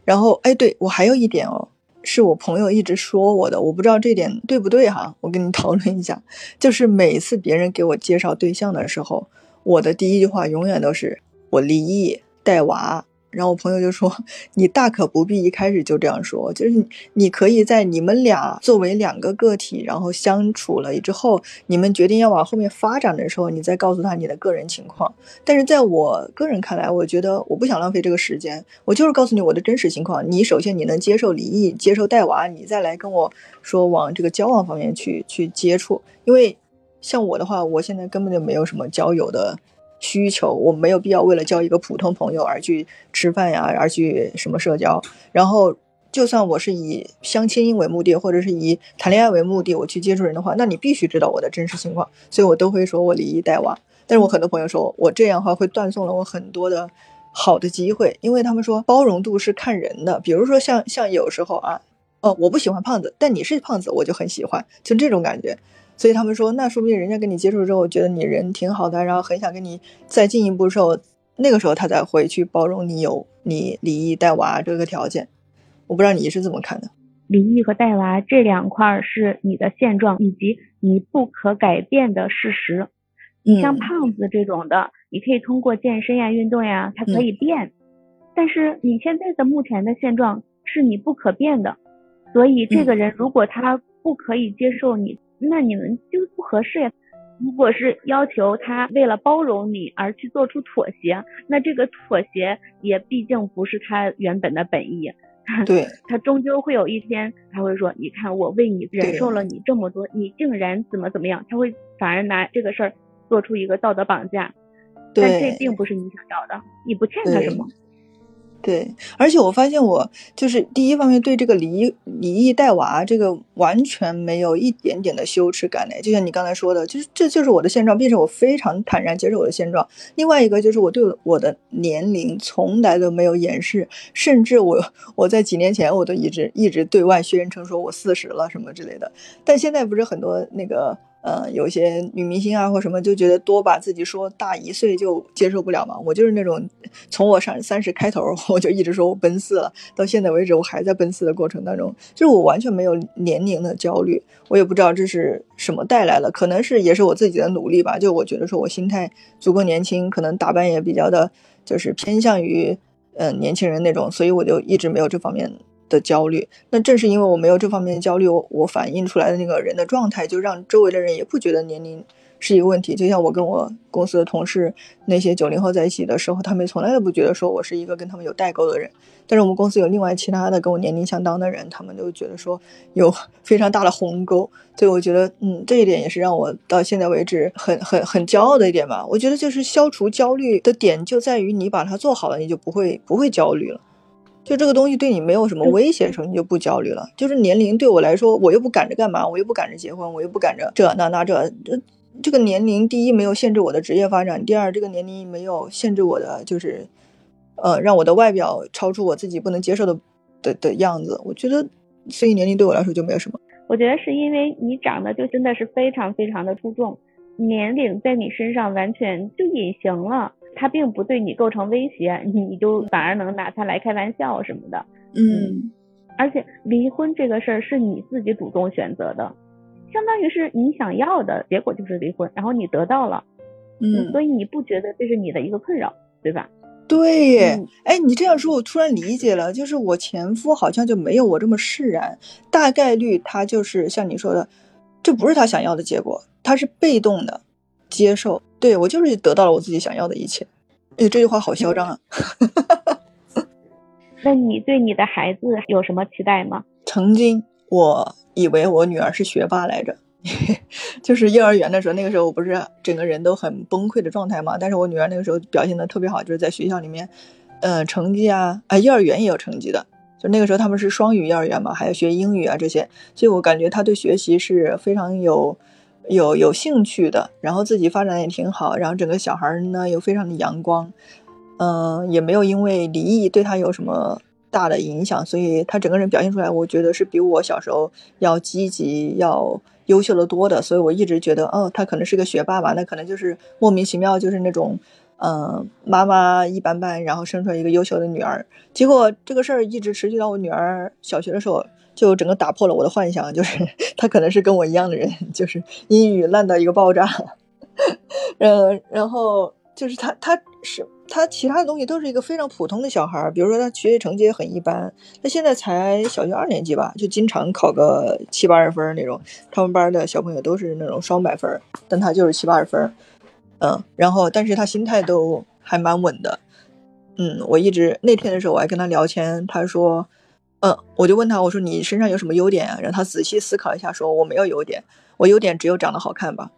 然后，哎，对我还有一点哦，是我朋友一直说我的，我不知道这点对不对哈，我跟你讨论一下，就是每次别人给我介绍对象的时候，我的第一句话永远都是我离异带娃。然后我朋友就说：“ 你大可不必一开始就这样说，就是你可以在你们俩作为两个个体，然后相处了之后，你们决定要往后面发展的时候，你再告诉他你的个人情况。但是在我个人看来，我觉得我不想浪费这个时间，我就是告诉你我的真实情况。你首先你能接受离异，接受带娃，你再来跟我说往这个交往方面去去接触。因为像我的话，我现在根本就没有什么交友的。”需求我没有必要为了交一个普通朋友而去吃饭呀，而去什么社交。然后，就算我是以相亲为目的，或者是以谈恋爱为目的，我去接触人的话，那你必须知道我的真实情况。所以我都会说我离异带娃。但是我很多朋友说我这样的话会断送了我很多的好的机会，因为他们说包容度是看人的。比如说像像有时候啊，哦，我不喜欢胖子，但你是胖子，我就很喜欢，就这种感觉。所以他们说，那说不定人家跟你接触之后，觉得你人挺好的，然后很想跟你再进一步的时候，那个时候他才会去包容你有你离异带娃这个条件。我不知道你是怎么看的？离异和带娃这两块是你的现状以及你不可改变的事实。你像胖子这种的，你可以通过健身呀、运动呀，它可以变。但是你现在的目前的现状是你不可变的，所以这个人如果他不可以接受你。那你们就不合适呀。如果是要求他为了包容你而去做出妥协，那这个妥协也毕竟不是他原本的本意。对，他终究会有一天他会说：“你看我为你忍受了你这么多，你竟然怎么怎么样？”他会反而拿这个事儿做出一个道德绑架。但这并不是你想要的，你不欠他什么。对，而且我发现我就是第一方面对这个离离异带娃这个完全没有一点点的羞耻感嘞，就像你刚才说的，就是这就是我的现状，并且我非常坦然接受我的现状。另外一个就是我对我的年龄从来都没有掩饰，甚至我我在几年前我都一直一直对外宣称说我四十了什么之类的，但现在不是很多那个。呃，有些女明星啊或什么就觉得多把自己说大一岁就接受不了嘛。我就是那种，从我上三十开头 我就一直说我奔四了，到现在为止我还在奔四的过程当中，就是我完全没有年龄的焦虑。我也不知道这是什么带来了，可能是也是我自己的努力吧。就我觉得说我心态足够年轻，可能打扮也比较的，就是偏向于嗯年轻人那种，所以我就一直没有这方面。的焦虑，那正是因为我没有这方面的焦虑，我我反映出来的那个人的状态，就让周围的人也不觉得年龄。是一个问题，就像我跟我公司的同事那些九零后在一起的时候，他们从来都不觉得说我是一个跟他们有代沟的人。但是我们公司有另外其他的跟我年龄相当的人，他们都觉得说有 非常大的鸿沟。所以我觉得，嗯，这一点也是让我到现在为止很很很骄傲的一点吧。我觉得就是消除焦虑的点就在于你把它做好了，你就不会不会焦虑了。就这个东西对你没有什么威胁的时候，你就不焦虑了。就是年龄对我来说，我又不赶着干嘛，我又不赶着结婚，我又不赶着这那那这这。这个年龄，第一没有限制我的职业发展，第二这个年龄没有限制我的，就是呃，让我的外表超出我自己不能接受的的的样子。我觉得，所以年龄对我来说就没有什么。我觉得是因为你长得就真的是非常非常的出众，年龄在你身上完全就隐形了，它并不对你构成威胁，你就反而能拿它来开玩笑什么的。嗯，而且离婚这个事儿是你自己主动选择的。相当于是你想要的结果就是离婚，然后你得到了，嗯，所以你不觉得这是你的一个困扰，对吧？对，哎，你这样说，我突然理解了，就是我前夫好像就没有我这么释然，大概率他就是像你说的，这不是他想要的结果，他是被动的接受，对我就是得到了我自己想要的一切。哎，这句话好嚣张啊！那你对你的孩子有什么期待吗？曾经我。以为我女儿是学霸来着，就是幼儿园的时候，那个时候我不是整个人都很崩溃的状态嘛。但是我女儿那个时候表现的特别好，就是在学校里面，呃，成绩啊，啊，幼儿园也有成绩的。就那个时候他们是双语幼儿园嘛，还要学英语啊这些，所以我感觉她对学习是非常有有有兴趣的，然后自己发展也挺好，然后整个小孩呢又非常的阳光，嗯，也没有因为离异对他有什么。大的影响，所以他整个人表现出来，我觉得是比我小时候要积极、要优秀的多的。所以我一直觉得，哦，他可能是个学霸吧？那可能就是莫名其妙，就是那种，嗯，妈妈一般般，然后生出来一个优秀的女儿。结果这个事儿一直持续到我女儿小学的时候，就整个打破了我的幻想，就是 他可能是跟我一样的人，就是英语烂到一个爆炸。嗯，然后就是他，他是。他其他的东西都是一个非常普通的小孩儿，比如说他学习成绩也很一般，他现在才小学二年级吧，就经常考个七八十分那种。他们班的小朋友都是那种双百分，但他就是七八十分，嗯，然后但是他心态都还蛮稳的，嗯，我一直那天的时候我还跟他聊天，他说，嗯，我就问他，我说你身上有什么优点啊？然后他仔细思考一下，说我没有优点，我优点只有长得好看吧。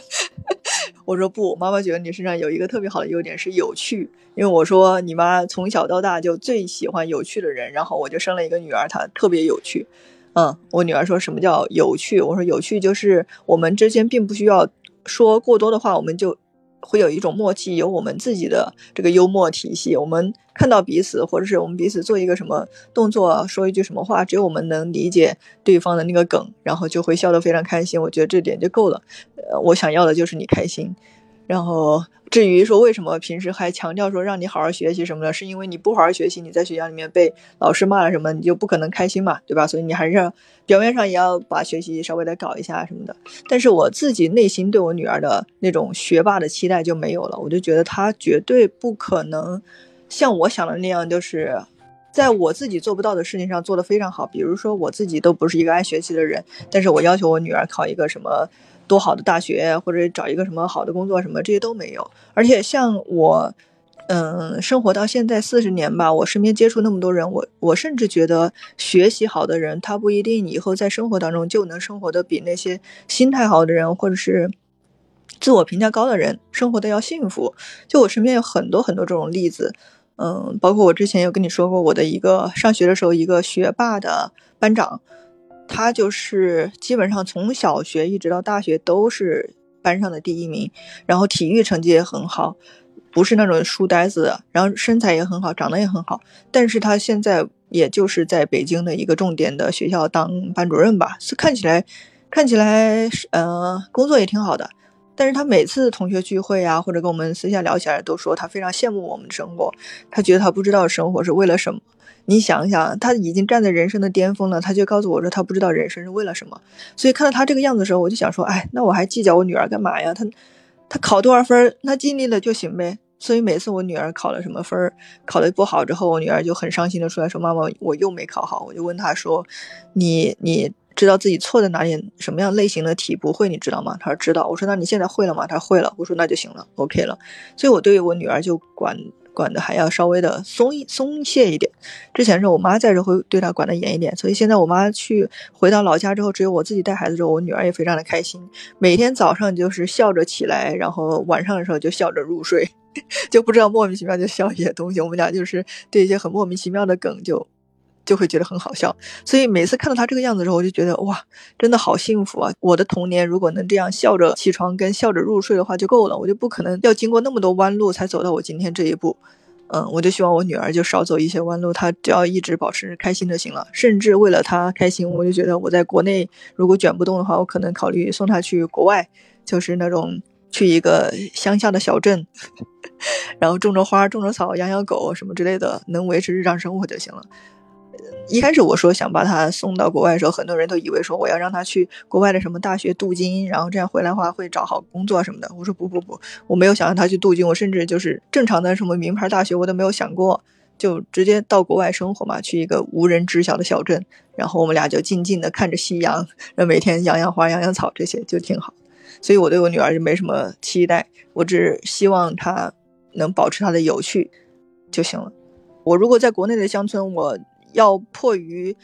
我说不，妈妈觉得你身上有一个特别好的优点是有趣，因为我说你妈从小到大就最喜欢有趣的人，然后我就生了一个女儿，她特别有趣。嗯，我女儿说什么叫有趣？我说有趣就是我们之间并不需要说过多的话，我们就。会有一种默契，有我们自己的这个幽默体系。我们看到彼此，或者是我们彼此做一个什么动作，说一句什么话，只有我们能理解对方的那个梗，然后就会笑得非常开心。我觉得这点就够了。呃，我想要的就是你开心，然后。至于说为什么平时还强调说让你好好学习什么的，是因为你不好好学习，你在学校里面被老师骂了什么，你就不可能开心嘛，对吧？所以你还是要表面上也要把学习稍微的搞一下什么的。但是我自己内心对我女儿的那种学霸的期待就没有了，我就觉得她绝对不可能像我想的那样，就是在我自己做不到的事情上做得非常好。比如说我自己都不是一个爱学习的人，但是我要求我女儿考一个什么。多好的大学，或者找一个什么好的工作，什么这些都没有。而且像我，嗯，生活到现在四十年吧，我身边接触那么多人，我我甚至觉得学习好的人，他不一定以后在生活当中就能生活的比那些心态好的人，或者是自我评价高的人生活的要幸福。就我身边有很多很多这种例子，嗯，包括我之前有跟你说过，我的一个上学的时候一个学霸的班长，他就是基本上从小学一直到大学都是班上的第一名，然后体育成绩也很好，不是那种书呆子，然后身材也很好，长得也很好，但是他现在也就是在北京的一个重点的学校当班主任吧，是看起来看起来呃工作也挺好的。但是他每次同学聚会啊，或者跟我们私下聊起来，都说他非常羡慕我们的生活。他觉得他不知道生活是为了什么。你想想，他已经站在人生的巅峰了，他就告诉我说他不知道人生是为了什么。所以看到他这个样子的时候，我就想说，哎，那我还计较我女儿干嘛呀？他他考多少分，他尽力了就行呗。所以每次我女儿考了什么分，考得不好之后，我女儿就很伤心的出来说：“妈妈，我又没考好。”我就问她说：“你你？”知道自己错在哪里，什么样类型的题不会，你知道吗？他说知道。我说那你现在会了吗？他说会了。我说那就行了，OK 了。所以我对我女儿就管管的还要稍微的松一松懈一点。之前是我妈在这会对她管的严一点，所以现在我妈去回到老家之后，只有我自己带孩子之后，我女儿也非常的开心，每天早上就是笑着起来，然后晚上的时候就笑着入睡，就不知道莫名其妙就笑一些东西。我们俩就是对一些很莫名其妙的梗就。就会觉得很好笑，所以每次看到他这个样子的时候，我就觉得哇，真的好幸福啊！我的童年如果能这样笑着起床跟笑着入睡的话就够了，我就不可能要经过那么多弯路才走到我今天这一步。嗯，我就希望我女儿就少走一些弯路，她只要一直保持开心就行了。甚至为了她开心，我就觉得我在国内如果卷不动的话，我可能考虑送她去国外，就是那种去一个乡下的小镇，然后种着花、种着草、养养狗什么之类的，能维持日常生活就行了。一开始我说想把他送到国外的时候，很多人都以为说我要让他去国外的什么大学镀金，然后这样回来的话会找好工作什么的。我说不不不，我没有想让他去镀金，我甚至就是正常的什么名牌大学我都没有想过，就直接到国外生活嘛，去一个无人知晓的小镇，然后我们俩就静静的看着夕阳，然后每天养养花、养养草，这些就挺好。所以我对我女儿就没什么期待，我只希望她能保持她的有趣就行了。我如果在国内的乡村，我。要迫于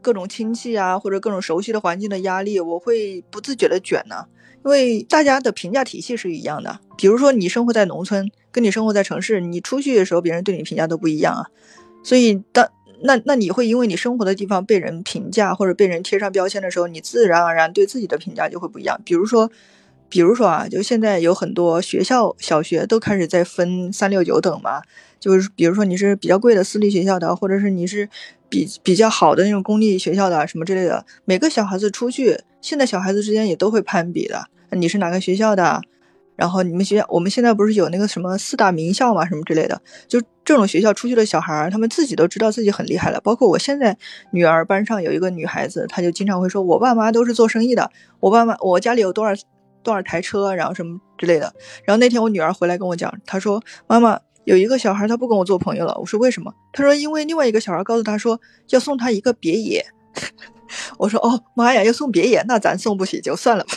各种亲戚啊，或者各种熟悉的环境的压力，我会不自觉的卷呢。因为大家的评价体系是一样的。比如说你生活在农村，跟你生活在城市，你出去的时候，别人对你评价都不一样啊。所以，当那那你会因为你生活的地方被人评价或者被人贴上标签的时候，你自然而然对自己的评价就会不一样。比如说，比如说啊，就现在有很多学校小学都开始在分三六九等嘛。就是比如说你是比较贵的私立学校的，或者是你是比比较好的那种公立学校的什么之类的，每个小孩子出去，现在小孩子之间也都会攀比的。你是哪个学校的？然后你们学校，我们现在不是有那个什么四大名校嘛，什么之类的，就这种学校出去的小孩，他们自己都知道自己很厉害了。包括我现在女儿班上有一个女孩子，她就经常会说，我爸妈都是做生意的，我爸妈我家里有多少多少台车，然后什么之类的。然后那天我女儿回来跟我讲，她说妈妈。有一个小孩，他不跟我做朋友了。我说为什么？她说因为另外一个小孩告诉她说要送她一个别野。我说哦妈呀，要送别野，那咱送不起就算了吧。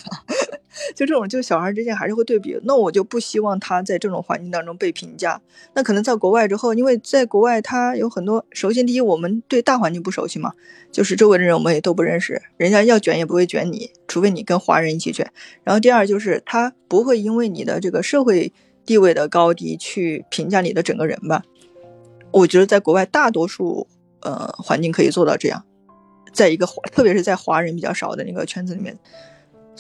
就这种，就小孩之间还是会对比。那我就不希望他在这种环境当中被评价。那可能在国外之后，因为在国外他有很多，首先第一，我们对大环境不熟悉嘛，就是周围的人我们也都不认识，人家要卷也不会卷你，除非你跟华人一起卷。然后第二就是他不会因为你的这个社会。地位的高低去评价你的整个人吧，我觉得在国外大多数呃环境可以做到这样，在一个特别是在华人比较少的那个圈子里面，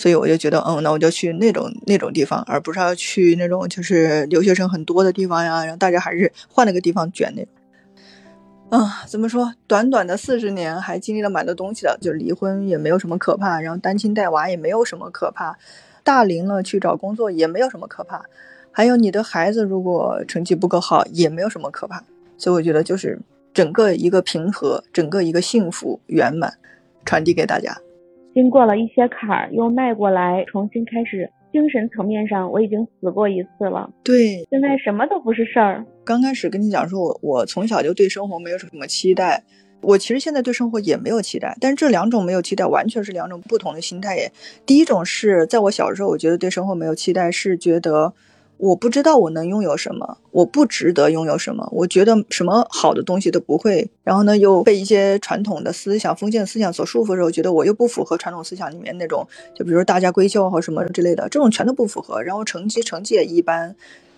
所以我就觉得，嗯，那我就去那种那种地方，而不是要去那种就是留学生很多的地方呀，然后大家还是换了个地方卷那种。啊，怎么说？短短的四十年还经历了蛮多东西的，就离婚也没有什么可怕，然后单亲带娃也没有什么可怕，大龄了去找工作也没有什么可怕。还有你的孩子如果成绩不够好，也没有什么可怕，所以我觉得就是整个一个平和，整个一个幸福圆满，传递给大家。经过了一些坎儿，又迈过来，重新开始。精神层面上，我已经死过一次了。对，现在什么都不是事儿。刚开始跟你讲说，我我从小就对生活没有什么期待，我其实现在对生活也没有期待，但是这两种没有期待，完全是两种不同的心态耶。第一种是在我小时候，我觉得对生活没有期待，是觉得。我不知道我能拥有什么，我不值得拥有什么，我觉得什么好的东西都不会。然后呢，又被一些传统的思想、封建思想所束缚的时候，觉得我又不符合传统思想里面那种，就比如大家闺秀或什么之类的，这种全都不符合。然后成绩成绩也一般，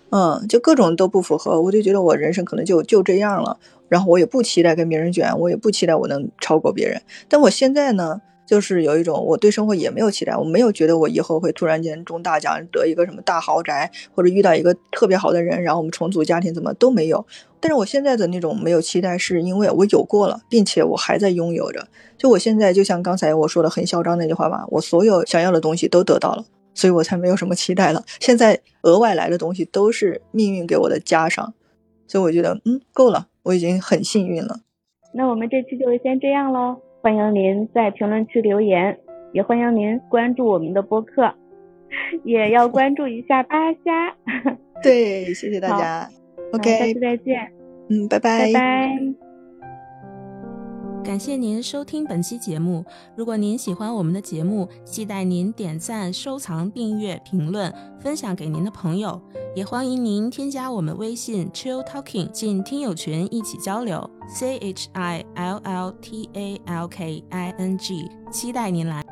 嗯，就各种都不符合。我就觉得我人生可能就就这样了。然后我也不期待跟别人卷，我也不期待我能超过别人。但我现在呢？就是有一种我对生活也没有期待，我没有觉得我以后会突然间中大奖得一个什么大豪宅，或者遇到一个特别好的人，然后我们重组家庭，怎么都没有。但是我现在的那种没有期待，是因为我有过了，并且我还在拥有着。就我现在就像刚才我说的很嚣张那句话吧，我所有想要的东西都得到了，所以我才没有什么期待了。现在额外来的东西都是命运给我的加上，所以我觉得嗯够了，我已经很幸运了。那我们这期就先这样喽。欢迎您在评论区留言，也欢迎您关注我们的播客，也要关注一下八虾。对，谢谢大 家。OK，下次再见。嗯，拜拜。拜拜。感谢您收听本期节目。如果您喜欢我们的节目，期待您点赞、收藏、订阅、评论、分享给您的朋友。也欢迎您添加我们微信 Chill Talking 进听友群一起交流。C H I L L T A L K I N G，期待您来。